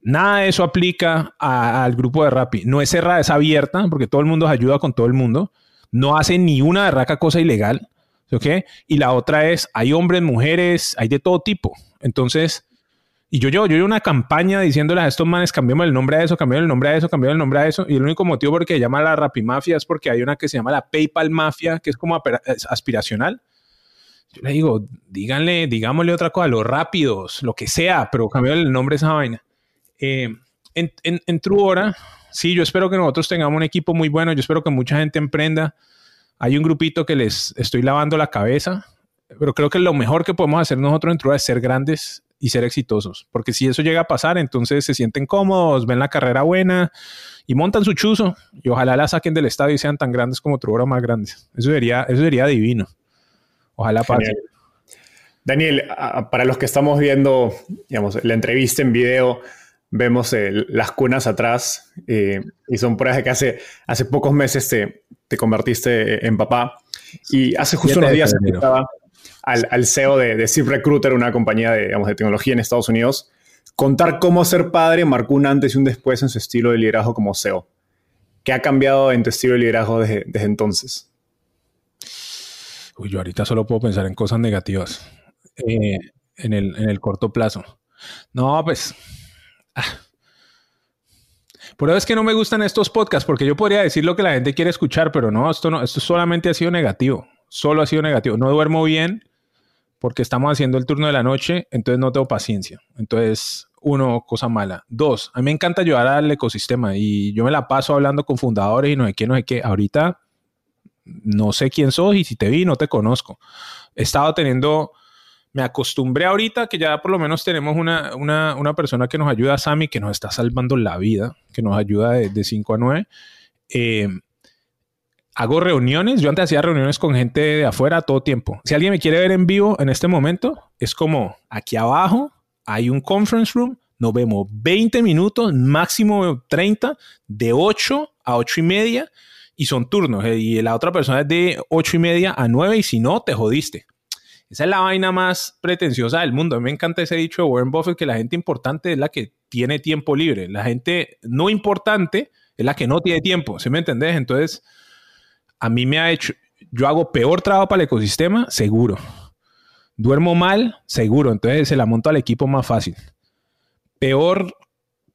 Speaker 2: Nada de eso aplica al grupo de Rappi. No es cerrada, es abierta, porque todo el mundo ayuda con todo el mundo. No hace ni una raca cosa ilegal. ¿Ok? Y la otra es, hay hombres, mujeres, hay de todo tipo. Entonces, y yo yo, yo una campaña diciéndoles a estos manes, cambiemos el nombre a eso, cambiemos el nombre a eso, cambiemos el nombre a eso. Y el único motivo por el que se llama la Rappi Mafia es porque hay una que se llama la PayPal Mafia, que es como aspiracional. Yo le digo, díganle, digámosle otra cosa, los rápidos, lo que sea, pero cambiarle el nombre a esa vaina. Eh, en, Truora, sí, yo espero que nosotros tengamos un equipo muy bueno, yo espero que mucha gente emprenda. Hay un grupito que les estoy lavando la cabeza, pero creo que lo mejor que podemos hacer nosotros en Truora es ser grandes y ser exitosos, porque si eso llega a pasar, entonces se sienten cómodos, ven la carrera buena y montan su chuzo y ojalá la saquen del estadio y sean tan grandes como Truora más grandes. Eso sería, eso sería divino. Ojalá pase.
Speaker 1: Daniel, para los que estamos viendo, la entrevista en video, vemos las cunas atrás eh, y son pruebas de que hace, hace pocos meses te, te convertiste en papá. Y hace justo unos días estaba al, al, CEO de, de Zip Recruiter, una compañía de, digamos, de tecnología en Estados Unidos, contar cómo ser padre marcó un antes y un después en su estilo de liderazgo como CEO. ¿Qué ha cambiado en tu estilo de liderazgo desde, desde entonces?
Speaker 2: Uy, yo ahorita solo puedo pensar en cosas negativas eh, en, el, en el corto plazo. No, pues... Por eso es que no me gustan estos podcasts, porque yo podría decir lo que la gente quiere escuchar, pero no, esto no, esto solamente ha sido negativo. Solo ha sido negativo. No duermo bien porque estamos haciendo el turno de la noche, entonces no tengo paciencia. Entonces, uno, cosa mala. Dos, a mí me encanta ayudar al ecosistema y yo me la paso hablando con fundadores y no sé qué, no sé qué. Ahorita no sé quién sos y si te vi, no te conozco. He estado teniendo me acostumbré ahorita que ya por lo menos tenemos una, una, una persona que nos ayuda, Sammy, que nos está salvando la vida, que nos ayuda de 5 a 9. Eh, hago reuniones, yo antes hacía reuniones con gente de afuera todo tiempo. Si alguien me quiere ver en vivo en este momento, es como aquí abajo hay un conference room, nos vemos 20 minutos, máximo 30, de 8 a 8 y media, y son turnos. Eh, y la otra persona es de 8 y media a 9, y si no, te jodiste. Esa es la vaina más pretenciosa del mundo. A mí me encanta ese dicho de Warren Buffett que la gente importante es la que tiene tiempo libre. La gente no importante es la que no tiene tiempo. ¿Sí me entendés? Entonces, a mí me ha hecho, yo hago peor trabajo para el ecosistema, seguro. Duermo mal, seguro. Entonces se la monto al equipo más fácil. Peor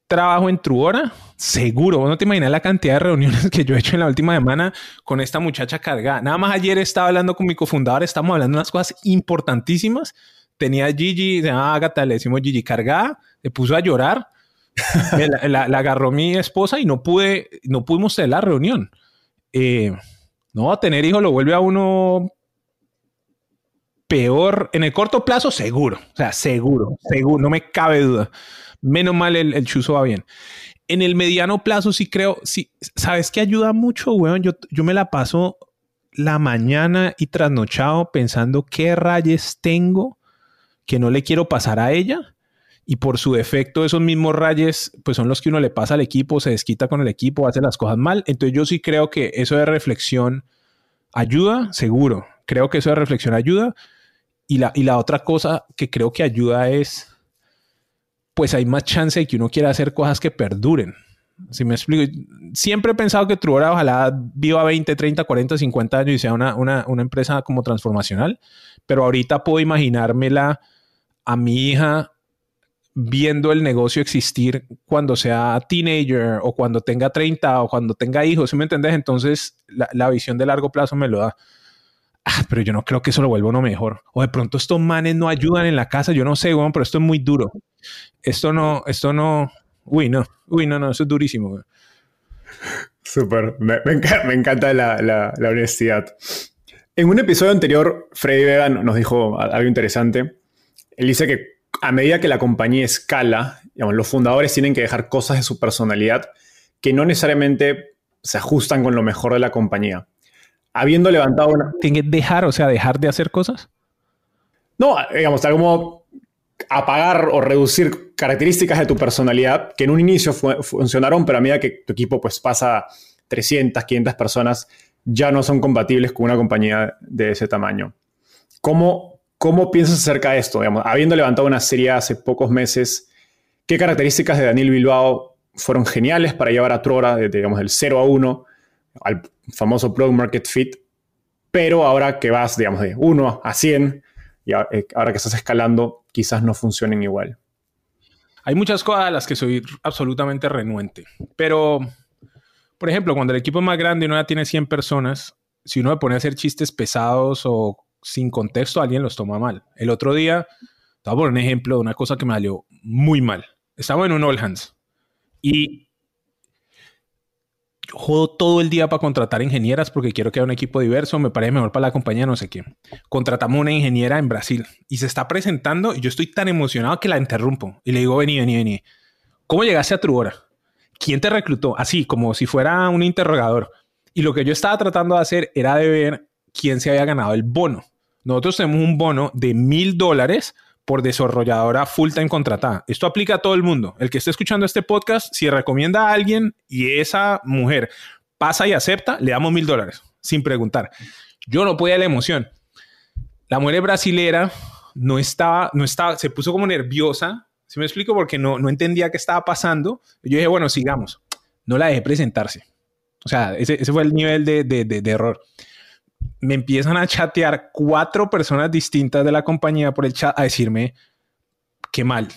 Speaker 2: trabajo en Truora, seguro. no te imaginas la cantidad de reuniones que yo he hecho en la última semana con esta muchacha cargada. Nada más ayer estaba hablando con mi cofundador, estamos hablando de unas cosas importantísimas. Tenía Gigi, se llama Agatha, le decimos Gigi cargada, le puso a llorar. la, agarró mi esposa y no pude, no pudimos hacer la reunión. Eh, no, tener hijos lo vuelve a uno peor en el corto plazo, seguro. O sea, seguro, seguro, no me cabe duda. Menos mal el, el chuzo va bien. En el mediano plazo sí creo, sí, ¿sabes qué ayuda mucho, weón? Yo, yo me la paso la mañana y trasnochado pensando qué rayes tengo que no le quiero pasar a ella. Y por su defecto, esos mismos rayes, pues son los que uno le pasa al equipo, se desquita con el equipo, hace las cosas mal. Entonces yo sí creo que eso de reflexión ayuda, seguro. Creo que eso de reflexión ayuda. Y la, y la otra cosa que creo que ayuda es pues hay más chance de que uno quiera hacer cosas que perduren. Si me explico, siempre he pensado que Truora ojalá viva 20, 30, 40, 50 años y sea una, una, una empresa como transformacional, pero ahorita puedo imaginármela a mi hija viendo el negocio existir cuando sea teenager o cuando tenga 30 o cuando tenga hijos, ¿sí me entiendes? Entonces la, la visión de largo plazo me lo da. Ah, pero yo no creo que eso lo vuelva uno mejor. O de pronto estos manes no ayudan en la casa, yo no sé, bueno, pero esto es muy duro. Esto no, esto no, uy, no, uy, no, no, eso es durísimo.
Speaker 1: Súper, me, encanta la, la, honestidad. En un episodio anterior, Freddy Vega nos dijo algo interesante. Él dice que a medida que la compañía escala, los fundadores tienen que dejar cosas de su personalidad que no necesariamente se ajustan con lo mejor de la compañía habiendo levantado una...
Speaker 2: ¿Tiene que dejar, o sea, dejar de hacer cosas?
Speaker 1: No, digamos, tal como apagar o reducir características de tu personalidad que en un inicio funcionaron, pero a medida que tu equipo pues pasa 300, 500 personas, ya no son compatibles con una compañía de ese tamaño. ¿Cómo, cómo piensas acerca de esto? Digamos, habiendo levantado una serie hace pocos meses, ¿qué características de Daniel Bilbao fueron geniales para llevar a Trora, de, digamos, del 0 a 1, al famoso Product Market Fit, pero ahora que vas, digamos, de 1 a 100 y eh, ahora que estás escalando, quizás no funcionen igual.
Speaker 2: Hay muchas cosas a las que soy absolutamente renuente, pero, por ejemplo, cuando el equipo es más grande y uno ya tiene 100 personas, si uno me pone a hacer chistes pesados o sin contexto, alguien los toma mal. El otro día, te voy a poner un ejemplo de una cosa que me salió muy mal. Estaba en un All Hands y jodo todo el día para contratar ingenieras porque quiero que haya un equipo diverso, me parece mejor para la compañía, no sé qué. Contratamos una ingeniera en Brasil y se está presentando y yo estoy tan emocionado que la interrumpo y le digo, vení, vení, vení. ¿Cómo llegaste a Truora? ¿Quién te reclutó? Así, como si fuera un interrogador. Y lo que yo estaba tratando de hacer era de ver quién se había ganado el bono. Nosotros tenemos un bono de mil dólares por desarrolladora full time contratada. Esto aplica a todo el mundo. El que esté escuchando este podcast, si recomienda a alguien y esa mujer pasa y acepta, le damos mil dólares sin preguntar. Yo no podía la emoción. La mujer brasilera no estaba, no estaba, se puso como nerviosa. Si me explico, porque no, no entendía qué estaba pasando. Yo dije, bueno, sigamos. No la dejé presentarse. O sea, ese, fue el nivel de, de, de error me empiezan a chatear cuatro personas distintas de la compañía por el chat a decirme, qué mal,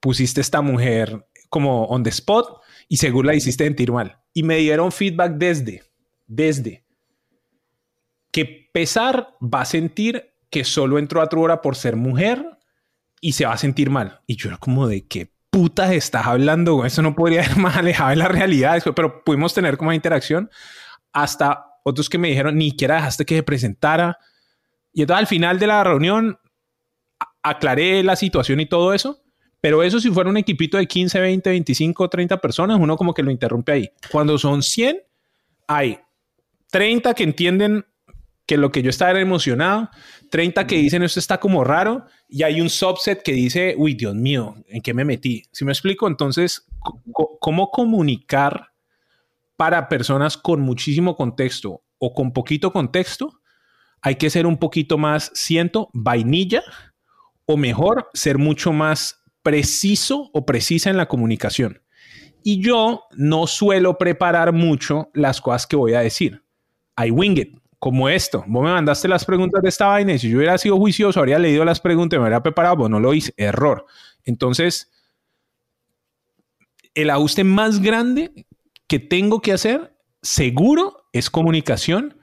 Speaker 2: pusiste esta mujer como on the spot y seguro la hiciste sentir mal. Y me dieron feedback desde, desde, que pesar va a sentir que solo entró a tu hora por ser mujer y se va a sentir mal. Y yo era como de qué putas estás hablando, eso no podría ser más alejado de la realidad, pero pudimos tener como interacción hasta otros que me dijeron, ni siquiera dejaste que se presentara. Y entonces al final de la reunión aclaré la situación y todo eso. Pero eso si fuera un equipito de 15, 20, 25, 30 personas, uno como que lo interrumpe ahí. Cuando son 100, hay 30 que entienden que lo que yo estaba era emocionado, 30 que dicen esto está como raro y hay un subset que dice, uy, Dios mío, ¿en qué me metí? Si me explico, entonces, ¿cómo comunicar para personas con muchísimo contexto o con poquito contexto, hay que ser un poquito más, siento, vainilla o mejor, ser mucho más preciso o precisa en la comunicación. Y yo no suelo preparar mucho las cosas que voy a decir. I wing como esto. Vos me mandaste las preguntas de esta vaina y si yo hubiera sido juicioso, habría leído las preguntas me habría preparado, pues no lo hice. Error. Entonces, el ajuste más grande que tengo que hacer, seguro, es comunicación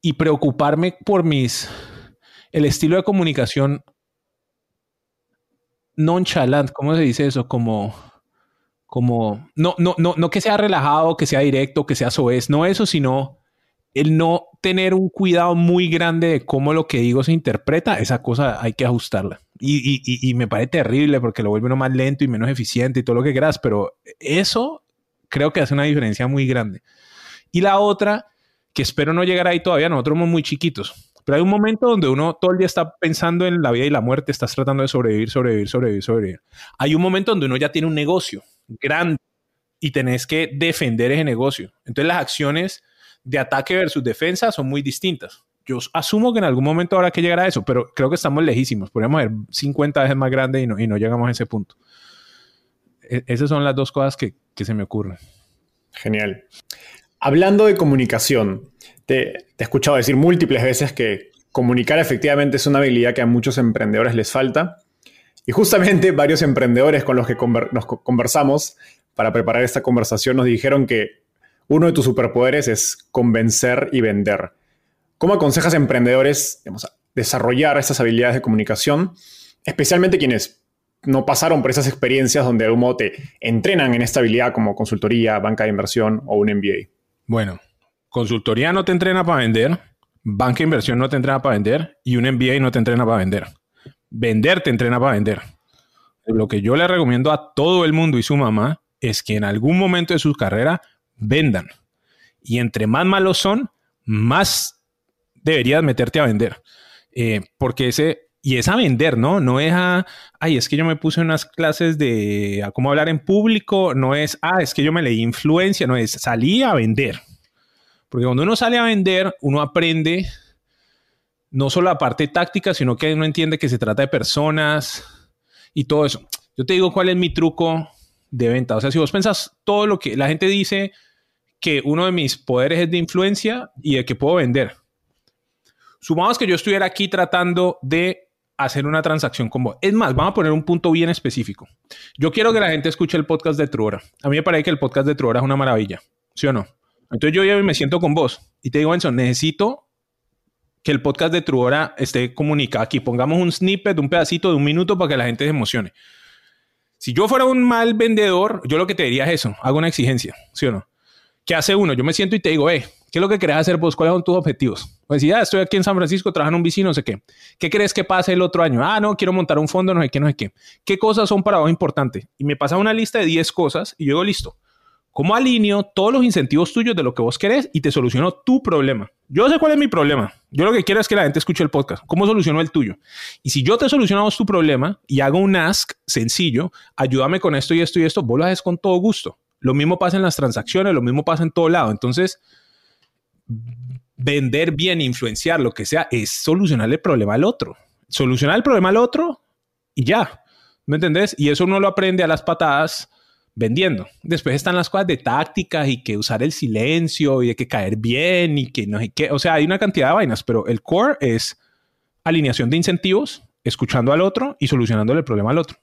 Speaker 2: y preocuparme por mis, el estilo de comunicación nonchalant, ¿cómo se dice eso? Como, como, no, no, no, no que sea relajado, que sea directo, que sea soez, no eso, sino el no tener un cuidado muy grande de cómo lo que digo se interpreta, esa cosa hay que ajustarla. Y, y, y me parece terrible porque lo vuelve uno más lento y menos eficiente y todo lo que quieras, pero eso creo que hace una diferencia muy grande. Y la otra, que espero no llegar ahí todavía, nosotros somos muy chiquitos, pero hay un momento donde uno todo el día está pensando en la vida y la muerte, estás tratando de sobrevivir, sobrevivir, sobrevivir, sobrevivir. Hay un momento donde uno ya tiene un negocio grande y tenés que defender ese negocio. Entonces las acciones de ataque versus defensa son muy distintas. Yo asumo que en algún momento habrá que llegar a eso, pero creo que estamos lejísimos. Podríamos ser 50 veces más grande y no, y no llegamos a ese punto. E, esas son las dos cosas que, se me ocurre.
Speaker 1: Genial. Hablando de comunicación, te, he escuchado decir múltiples veces que comunicar efectivamente es una habilidad que a muchos emprendedores les falta. Y justamente varios emprendedores con los que nos conversamos para preparar esta conversación nos dijeron que uno de tus superpoderes es convencer y vender. ¿Cómo aconsejas a emprendedores desarrollar estas habilidades de comunicación, especialmente quienes no pasaron por esas experiencias donde de algún modo te entrenan en esta habilidad como consultoría, banca de inversión o un MBA?
Speaker 2: Bueno, consultoría no te entrena para vender, banca de inversión no te entrena para vender y un MBA no te entrena para vender. Vender te entrena para vender. Lo que yo le recomiendo a todo el mundo y su mamá es que en algún momento de su carrera vendan. Y entre más malos son, más deberías meterte a vender. Eh, porque ese y es a vender, ¿no? No es a, ay, es que yo me puse unas clases de a cómo hablar en público, no es, ah, es que yo me leí influencia, no es, salí a vender. Porque cuando uno sale a vender, uno aprende no solo la parte táctica, sino que uno entiende que se trata de personas y todo eso. Yo te digo cuál es mi truco de venta. O sea, si vos pensás todo lo que la gente dice que uno de mis poderes es de influencia y de que puedo vender. Sumamos que yo estuviera aquí tratando de hacer una transacción con vos. Es más, vamos a poner un punto bien específico. Yo quiero que la gente escuche el podcast de Truora. A mí me parece que el podcast de Truora es una maravilla, ¿sí o no? Entonces yo ya me siento con vos y te digo, Enzo, necesito que el podcast de Truora esté comunicado aquí. Pongamos un snippet, un pedacito de un minuto para que la gente se emocione. Si yo fuera un mal vendedor, yo lo que te diría es eso, hago una exigencia, ¿sí o no? ¿Qué hace uno? Yo me siento y te digo, eh, ¿qué es lo que querés hacer vos? ¿Cuáles son tus objetivos? Pues si ya estoy aquí en San Francisco, trabajando en un vecino, no sé qué. ¿Qué crees que pase el otro año? Ah, no, quiero montar un fondo, no sé qué, no sé qué. ¿Qué cosas son para vos importantes? Y me pasa una lista de 10 cosas y yo digo, listo. ¿Cómo alineo todos los incentivos tuyos de lo que vos querés y te soluciono tu problema? Yo sé cuál es mi problema. Yo lo que quiero es que la gente escuche el podcast. ¿Cómo soluciono el tuyo? Y si yo te soluciono tu problema y hago un ask sencillo, ayúdame con esto y esto y esto, vos lo haces con todo gusto. Lo mismo pasa en las transacciones, lo mismo pasa en todo lado. Entonces, vender bien, influenciar, lo que sea, es solucionar el problema al otro. Solucionar el problema al otro y ya. ¿Me entendés? Y eso uno lo aprende a las patadas vendiendo. Después están las cosas de tácticas y que usar el silencio y de que caer bien y que no hay que, o sea, hay una cantidad de vainas, pero el core es alineación de incentivos, escuchando al otro y solucionándole el problema al otro.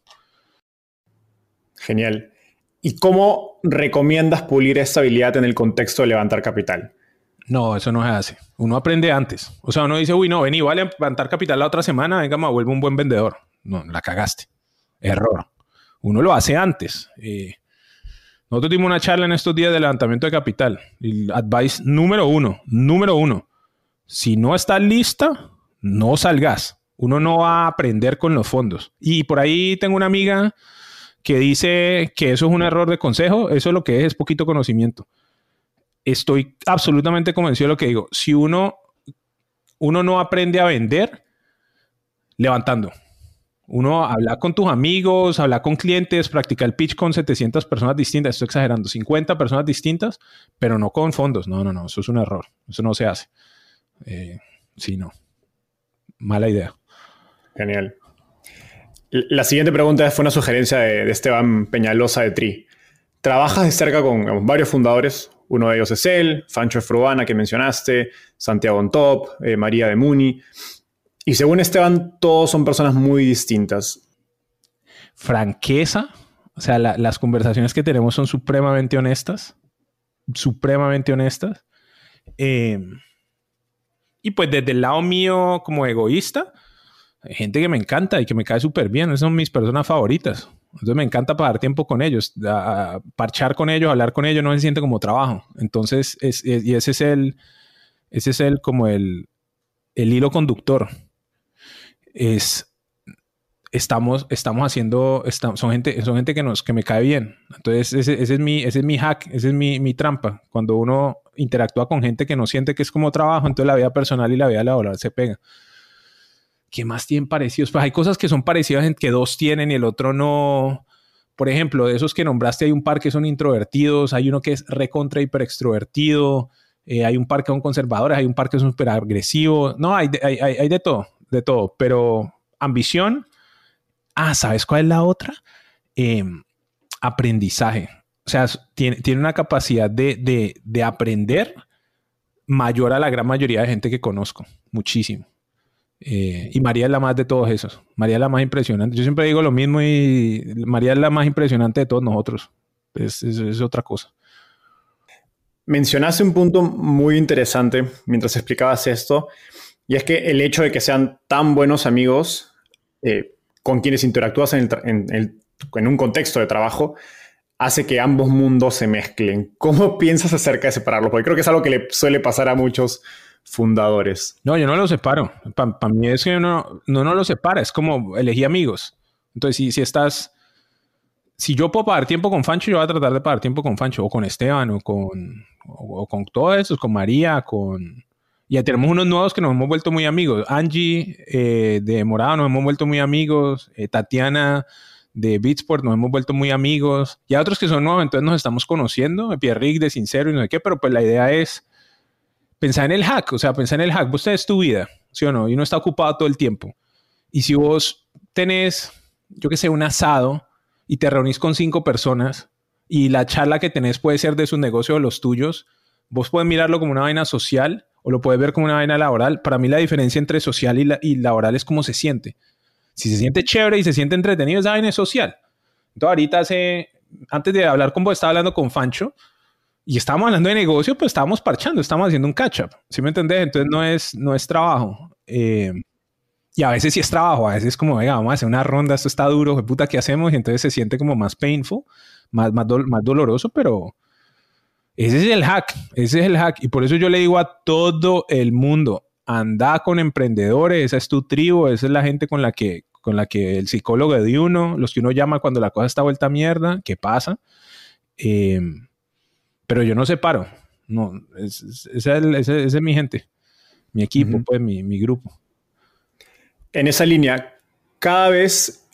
Speaker 1: Genial. ¿Y cómo recomiendas pulir esa habilidad en el contexto de levantar capital?
Speaker 2: No, eso no se hace. Uno aprende antes. O sea, uno dice, uy, no, vení, vale a levantar capital la otra semana, venga, me vuelvo un buen vendedor. No, la cagaste. Error. Uno lo hace antes. Eh, nosotros dimos una charla en estos días de levantamiento de capital. El advice número uno, número uno. Si no estás lista, no salgas. Uno no va a aprender con los fondos. Y por ahí tengo una amiga que dice que eso es un error de consejo. Eso lo que es es poquito conocimiento estoy absolutamente convencido de lo que digo. Si uno, uno no aprende a vender levantando, uno habla con tus amigos, habla con clientes, practica el pitch con 700 personas distintas, estoy exagerando, 50 personas distintas, pero no con fondos. No, no, no, eso es un error. Eso no se hace. Eh, sí, no. Mala idea.
Speaker 1: Genial. La siguiente pregunta fue una sugerencia de, Esteban Peñalosa de Tri. Trabajas de cerca con varios fundadores, uno de ellos es él, Fancho Fruana, que mencionaste, Santiago on top, eh, María de Muni. Y según Esteban, todos son personas muy distintas.
Speaker 2: Franqueza, o sea, las conversaciones que tenemos son supremamente honestas, supremamente honestas. Eh, y pues desde el lado mío como egoísta, hay gente que me encanta y que me cae súper bien, esas son mis personas favoritas. Entonces me encanta pasar tiempo con ellos, parchar con ellos, hablar con ellos, no se siente como trabajo. Entonces, es, y ese es el, ese es el como el, el hilo conductor. Es, estamos, estamos haciendo, son gente, son gente que nos, que me cae bien. Entonces, ese, ese es mi, ese es mi hack, ese es mi, mi, trampa. Cuando uno interactúa con gente que no siente que es como trabajo, entonces la vida personal y la vida laboral se pega. ¿Qué más tienen parecidos? Pues hay cosas que son parecidas en que dos tienen y el otro no. Por ejemplo, de esos que nombraste, hay un par que son introvertidos, hay uno que es recontra hiper extrovertido, eh, hay un par que son conservadores, hay un par que es súper agresivo. No, hay, hay, hay, de todo, de todo. Pero ambición. Ah, ¿sabes cuál es la otra? Em, aprendizaje. O sea, tiene, tiene una capacidad de, de, de aprender mayor a la gran mayoría de gente que conozco. Muchísimo. Eh, y María es la más de todos esos. María es la más impresionante. Yo siempre digo lo mismo y María es la más impresionante de todos nosotros. Es, otra cosa.
Speaker 1: Mencionaste un punto muy interesante mientras explicabas esto, y es que el hecho de que sean tan buenos amigos eh, con quienes interactúas en, en un contexto de trabajo hace que ambos mundos se mezclen. ¿Cómo piensas acerca de separarlos? Porque creo que es algo que le suele pasar a muchos fundadores.
Speaker 2: No, yo no lo separo. Para mí es que no, no, no lo separa, es como elegí amigos. Entonces, si, si estás, si yo puedo pagar tiempo con Fancho, yo voy a tratar de pagar tiempo con Fancho, o con Esteban, o con, o, con todos esos, con María, con... Ya tenemos unos nuevos que nos hemos vuelto muy amigos. Angie eh, de Morado nos hemos vuelto muy amigos. Eh, Tatiana de Beatsport nos hemos vuelto muy amigos. Y hay otros que son nuevos, entonces nos estamos conociendo. Pierre Rick de Sincero y no sé qué, pero pues la idea es pensar en el hack, o sea, pensar en el hack, vos tenés tu vida, ¿sí o no? Y uno está ocupado todo el tiempo. Y si vos tenés, yo qué sé, un asado y te reunís con cinco personas y la charla que tenés puede ser de su negocio o los tuyos, vos puedes mirarlo como una vaina social o lo puedes ver como una vaina laboral. Para mí la diferencia entre social y, y laboral es cómo se siente. Si se siente chévere y se siente entretenido, esa vaina es social. Entonces ahorita hace, antes de hablar con vos, estaba hablando con Fancho y estábamos hablando de negocio, pues estábamos parchando, estábamos haciendo un catch-up. ¿Sí me entendés? Entonces no es, no es trabajo. Eh, y a veces sí es trabajo, a veces es como, venga, vamos a hacer una ronda, esto está duro, ¿qué puta que hacemos? Y entonces se siente como más painful, más, más, más doloroso, pero ese es el hack, ese es el hack. Y por eso yo le digo a todo el mundo, anda con emprendedores, esa es tu tribu, esa es la gente con la que, con la que el psicólogo de uno, los que uno llama cuando la cosa está vuelta a mierda, ¿qué pasa? Eh, pero yo no separo. No, esa es, mi gente, mi equipo, pues mi, grupo.
Speaker 1: En esa línea, cada vez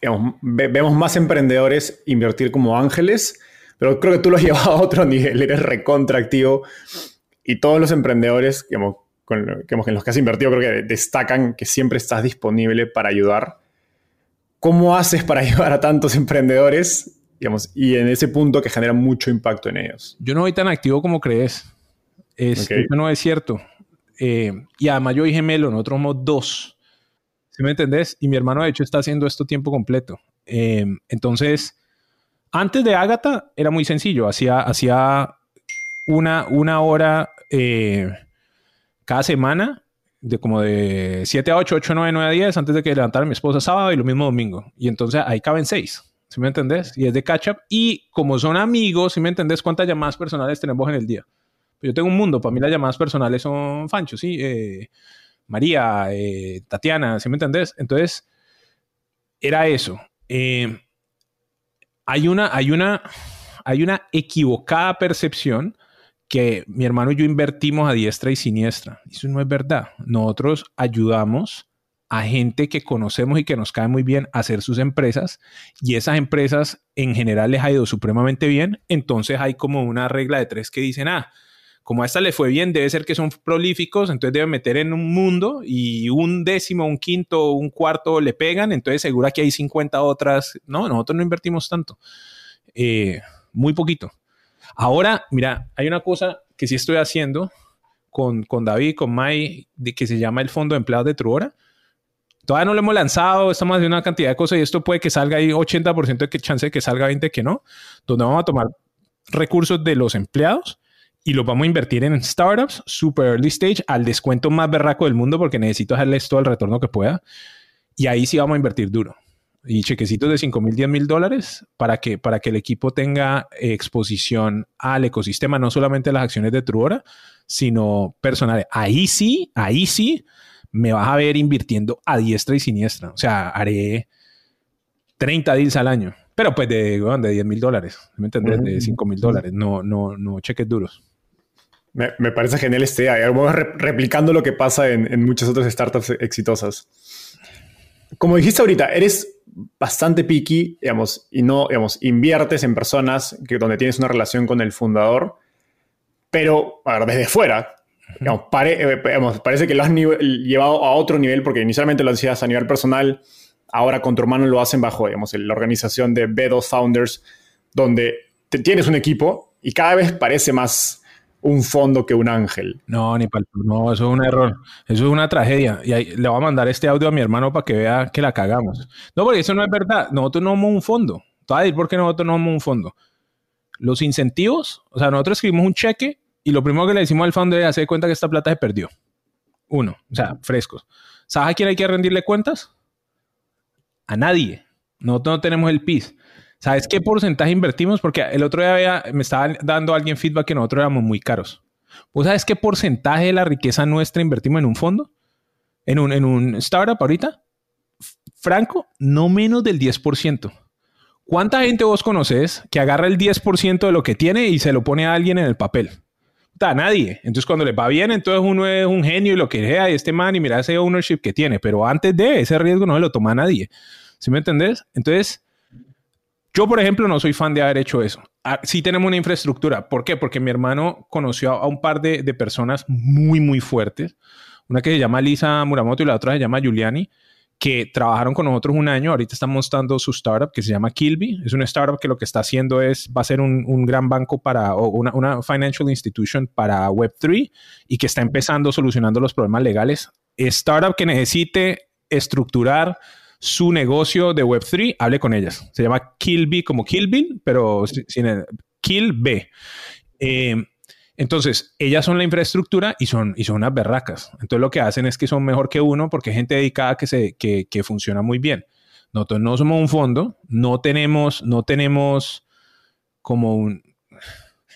Speaker 1: vemos más emprendedores invertir como ángeles, pero creo que tú lo has llevado a otro nivel, eres recontractivo y todos los emprendedores que en los que has invertido creo que destacan que siempre estás disponible para ayudar. ¿Cómo haces para ayudar a tantos emprendedores digamos, y en ese punto que genera mucho impacto en ellos.
Speaker 2: Yo no soy tan activo como crees. Es, Eso no es cierto. Eh, y además yo y gemelo, nosotros somos dos. ¿Sí me entendés? Y mi hermano, de hecho, está haciendo esto tiempo completo. Eh, entonces, antes de Agatha era muy sencillo. Hacía, hacía una, una hora eh, cada semana, de como de 7 a 8, 8 a 9, 9 a 10, antes de que levantara mi esposa sábado y lo mismo domingo. Y entonces ahí caben 6. ¿Sí me entendés? Y es de catch up. Y como son amigos, ¿sí me entendés cuántas llamadas personales tenemos en el día? Yo tengo un mundo, para mí las llamadas personales son Fancho, ¿sí? Eh, María, eh, Tatiana, ¿sí me entendés? Entonces, era eso. Eh, hay, una, hay, una, hay una equivocada percepción que mi hermano y yo invertimos a diestra y siniestra. Eso no es verdad. Nosotros ayudamos a gente que conocemos y que nos cae muy bien hacer sus empresas y esas empresas en general les ha ido supremamente bien. Entonces hay como una regla de tres que dicen, ah, como a esta le fue bien, debe ser que son prolíficos, entonces deben meter en un mundo y un décimo, un quinto, un cuarto le pegan, entonces segura que hay 50 otras. No, nosotros no invertimos tanto. Eh, muy poquito. Ahora, mira, hay una cosa que sí estoy haciendo con, con David, con Mai, de que se llama el Fondo de Empleados de Truora. Todavía no lo hemos lanzado, estamos haciendo una cantidad de cosas y esto puede que salga ahí 80% de que chance de que salga 20% que no, donde vamos a tomar recursos de los empleados y los vamos a invertir en startups super early stage al descuento más berraco del mundo porque necesito hacerles todo el retorno que pueda. Y ahí sí vamos a invertir duro. Y chequecitos de 5 mil, 10 mil dólares para que, para que el equipo tenga exposición al ecosistema, no solamente las acciones de Truora, sino personales. Ahí sí, ahí sí me vas a ver invirtiendo a diestra y siniestra. O sea, haré 30 deals al año. Pero pues de, de 10 mil dólares, ¿me entiendes? De 5 mil dólares, no, no, no cheques duros.
Speaker 1: Me, parece genial este idea. Vamos replicando lo que pasa en, muchas otras startups exitosas. Como dijiste ahorita, eres bastante picky, digamos, y no, digamos, inviertes en personas que, donde tienes una relación con el fundador, pero, a ver, desde fuera, digamos, eh, parece que lo has llevado a otro nivel, porque inicialmente lo decías a nivel personal, ahora con tu hermano lo hacen bajo, digamos, la organización de B2 Founders, donde tienes un equipo y cada vez parece más un fondo que un ángel.
Speaker 2: No, ni para No, eso es un error. Eso es una tragedia. Y le voy a mandar este audio a mi hermano para que vea que la cagamos. No, porque eso no es verdad. Nosotros no somos un fondo. Te voy a decir por qué nosotros no somos un fondo. Los incentivos, o sea, nosotros escribimos un cheque y lo primero que le decimos al fondo es hacer cuenta que esta plata se perdió. Uno, o sea, frescos. ¿Sabes a quién hay que rendirle cuentas? A nadie. Nosotros no tenemos el PIS. ¿Sabes qué porcentaje invertimos? Porque el otro día me estaba dando alguien feedback que nosotros éramos muy caros. ¿Vos sabes qué porcentaje de la riqueza nuestra invertimos en un fondo? ¿En un, en un startup ahorita? Franco, no menos del 10%. ¿Cuánta gente vos conoces que agarra el 10% de lo que tiene y se lo pone a alguien en el papel? A nadie. Entonces, cuando le va bien, entonces uno es un genio y lo que sea, y este man, y mira ese ownership que tiene. Pero antes de ese riesgo no se lo toma a nadie. ¿Sí me entendés? Entonces, yo, por ejemplo, no soy fan de haber hecho eso. Ah, sí tenemos una infraestructura. ¿Por qué? Porque mi hermano conoció a un par de, personas muy, muy fuertes. Una que se llama Lisa Muramoto y la otra se llama Giuliani, que trabajaron con nosotros un año. Ahorita están mostrando su startup que se llama Kilby. Es una startup que lo que está haciendo es, va a ser un, gran banco para, o una, una, financial institution para Web3 y que está empezando solucionando los problemas legales. Startup que necesite estructurar su negocio de Web3, hable con ellas. Se llama Killby como Killbill, pero sin el Kill eh, entonces, ellas son la infraestructura y son, y son unas berracas. Entonces, lo que hacen es que son mejor que uno porque hay gente dedicada que, se, que, que funciona muy bien. Nosotros no somos un fondo, no tenemos, no tenemos como un...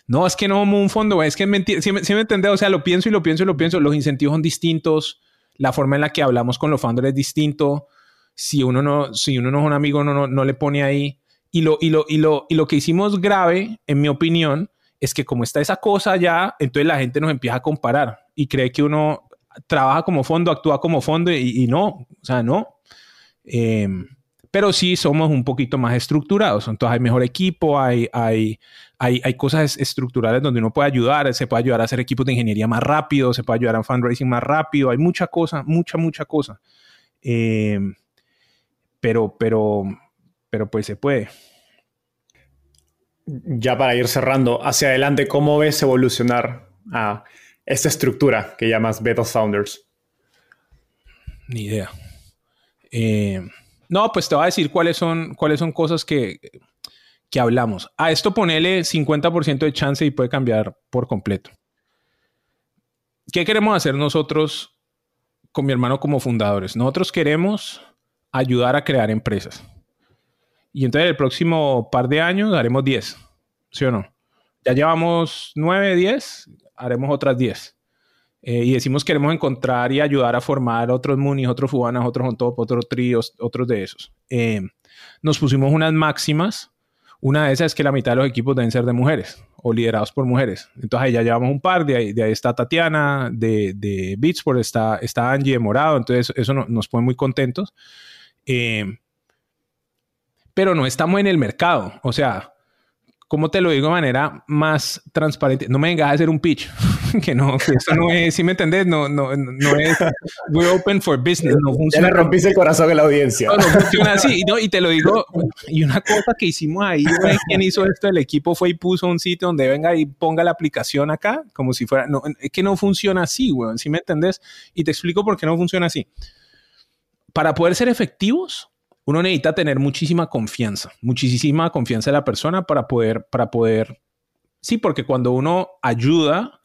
Speaker 2: No, es que no somos un fondo, es que es. Si me, si me O sea, lo pienso y lo pienso y lo pienso. Los incentivos son distintos. La forma en la que hablamos con los founders es distinto si uno no, si uno no es un amigo, no, no, le pone ahí. Y lo, y, lo, y, lo, y lo que hicimos grave, en mi opinión, es que como está esa cosa ya, entonces la gente nos empieza a comparar y cree que uno trabaja como fondo, actúa como fondo y, no, o sea, no. Em, pero sí somos un poquito más estructurados. Entonces hay mejor equipo, hay, hay, hay, hay, cosas estructurales donde uno puede ayudar, se puede ayudar a hacer equipos de ingeniería más rápido, se puede ayudar a fundraising más rápido, hay mucha cosa, mucha, mucha cosa. Eh, pero, pero, pero pues se puede.
Speaker 1: Ya para ir cerrando, hacia adelante, ¿cómo ves evolucionar a esta estructura que llamas Beta Founders?
Speaker 2: Ni idea. Eh, no, pues te voy a decir cuáles son, cuáles son cosas que, que hablamos. A esto ponele 50% de chance y puede cambiar por completo. ¿Qué queremos hacer nosotros con mi hermano como fundadores? Nosotros queremos ayudar a crear empresas. Y entonces el próximo par de años haremos 10, ¿sí o no? Ya llevamos 9, 10, haremos otras 10. Eh, y decimos queremos encontrar y ayudar a formar otros Munis, otros Fubanas, otros On Top, otros Tríos, otros de esos. Eh, nos pusimos unas máximas. Una de esas es que la mitad de los equipos deben ser de mujeres o liderados por mujeres. Entonces ahí ya llevamos un par, de ahí, de ahí está Tatiana, de, de Beatsport está, está Angie de Morado, entonces eso nos pone muy contentos. Eh, pero no estamos en el mercado. O sea, ¿cómo te lo digo de manera más transparente? No me vengas a hacer un pitch, que no, que eso no es, si me entendés, no, no, no es, we're open for business, no
Speaker 1: funciona. Ya le rompiste el corazón a la audiencia.
Speaker 2: No, no funciona así, y te lo digo, y una cosa que hicimos ahí, quien hizo esto, el equipo fue y puso un sitio donde venga y ponga la aplicación acá, como si fuera, no, es que no funciona así, weón, si me entendés, y te explico por qué no funciona así. Para poder ser efectivos, uno necesita tener muchísima confianza, muchísima confianza en la persona para poder, para poder, sí, porque cuando uno ayuda,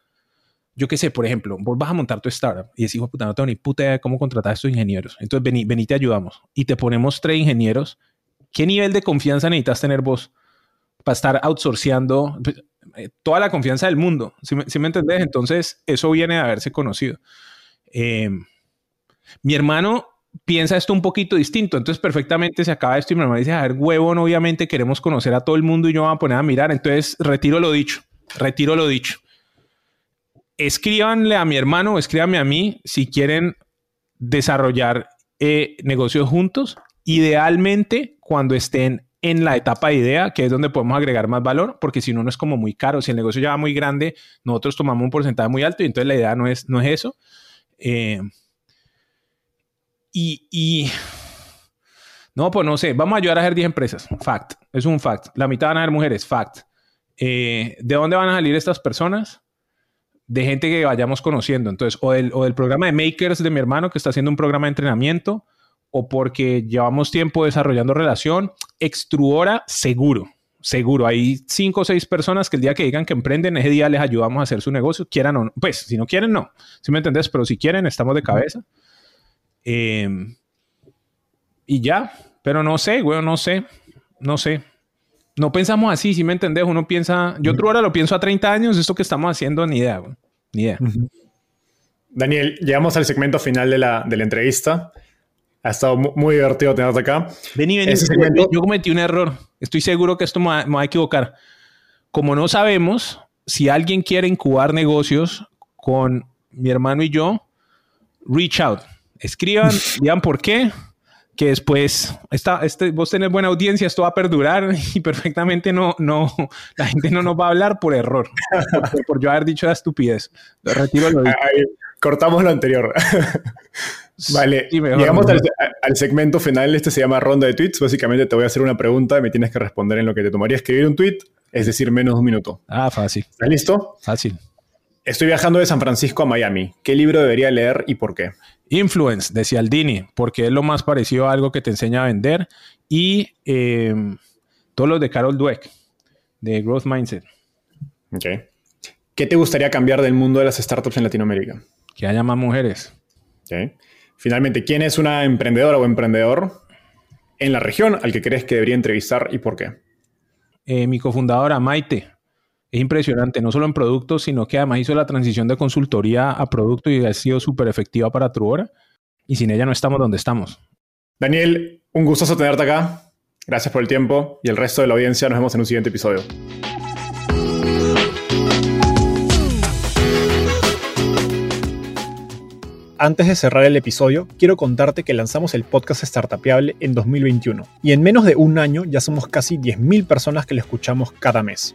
Speaker 2: yo qué sé, por ejemplo, vos vas a montar tu startup y decís, puta, no tengo ni puta idea de cómo contratar a estos ingenieros. Entonces, vení, vení, te ayudamos. Y te ponemos tres ingenieros. ¿Qué nivel de confianza necesitas tener vos para estar outsourceando pues, eh, toda la confianza del mundo? ¿Sí me, me entendés? Entonces, eso viene de haberse conocido. Eh, mi hermano piensa esto un poquito distinto. Entonces, perfectamente se acaba esto y mi hermano dice, a ver, huevón, obviamente queremos conocer a todo el mundo y yo me voy a poner a mirar. Entonces, retiro lo dicho, retiro lo dicho. Escríbanle a mi hermano escríbanme a mí si quieren desarrollar eh, negocios juntos. Idealmente, cuando estén en la etapa de idea, que es donde podemos agregar más valor, porque si no, no es como muy caro. Si el negocio ya va muy grande, nosotros tomamos un porcentaje muy alto y entonces la idea no es, no es eso. Eh, y, no, pues no sé, vamos a ayudar a hacer 10 empresas. Fact, es un fact. La mitad van a ser mujeres, fact. Eh, ¿De dónde van a salir estas personas? De gente que vayamos conociendo. Entonces, o del, o del programa de Makers de mi hermano, que está haciendo un programa de entrenamiento, o porque llevamos tiempo desarrollando relación. Extruora, seguro seguro. Hay cinco o seis personas que el día que digan que emprenden, ese día les ayudamos a hacer su negocio, quieran o no. Pues, si no quieren, no. Si me entendés? Pero si quieren, estamos de cabeza. Em, y ya, pero no sé, güey, no sé, no sé. No pensamos así, si me entendés, uno piensa, yo otro hora lo pienso a 30 años, esto que estamos haciendo, ni idea, güey. ni idea.
Speaker 1: Daniel, llegamos al segmento final de la, de la entrevista. Ha estado muy divertido tenerte acá.
Speaker 2: Vení, vení. Yo cometí un error. Estoy seguro que esto me va, a equivocar. Como no sabemos si alguien quiere incubar negocios con mi hermano y yo, reach out escriban, digan por qué, que después esta, este, vos tenés buena audiencia, esto va a perdurar y perfectamente no, no, la gente no nos va a hablar por error, por, yo haber dicho la estupidez. Lo retiro lo
Speaker 1: cortamos lo anterior. vale, llegamos al, al, segmento final, este se llama ronda de tweets. Básicamente te voy a hacer una pregunta y me tienes que responder en lo que te tomaría escribir un tweet, es decir, menos de un minuto.
Speaker 2: Ah, fácil.
Speaker 1: ¿Estás listo?
Speaker 2: Fácil.
Speaker 1: Estoy viajando de San Francisco a Miami. ¿Qué libro debería leer y por qué?
Speaker 2: Influence de Cialdini, porque es lo más parecido a algo que te enseña a vender. Y em, todos los de Carol Dweck, de Growth Mindset.
Speaker 1: Ok. ¿Qué te gustaría cambiar del mundo de las startups en Latinoamérica?
Speaker 2: Que haya más mujeres.
Speaker 1: Ok. Finalmente, ¿quién es una emprendedora o emprendedor en la región al que crees que debería entrevistar y por qué?
Speaker 2: Eh, mi cofundadora, Maite, es impresionante, no solo en productos, sino que además hizo la transición de consultoría a producto y ha sido súper efectiva para Truora. Y sin ella no estamos donde estamos.
Speaker 1: Daniel, un gustoso tenerte acá. Gracias por el tiempo y el resto de la audiencia nos vemos en un siguiente episodio. Antes de cerrar el episodio, quiero contarte que lanzamos el podcast Startupiable en 2021 y en menos de un año ya somos casi 10.000 personas que lo escuchamos cada mes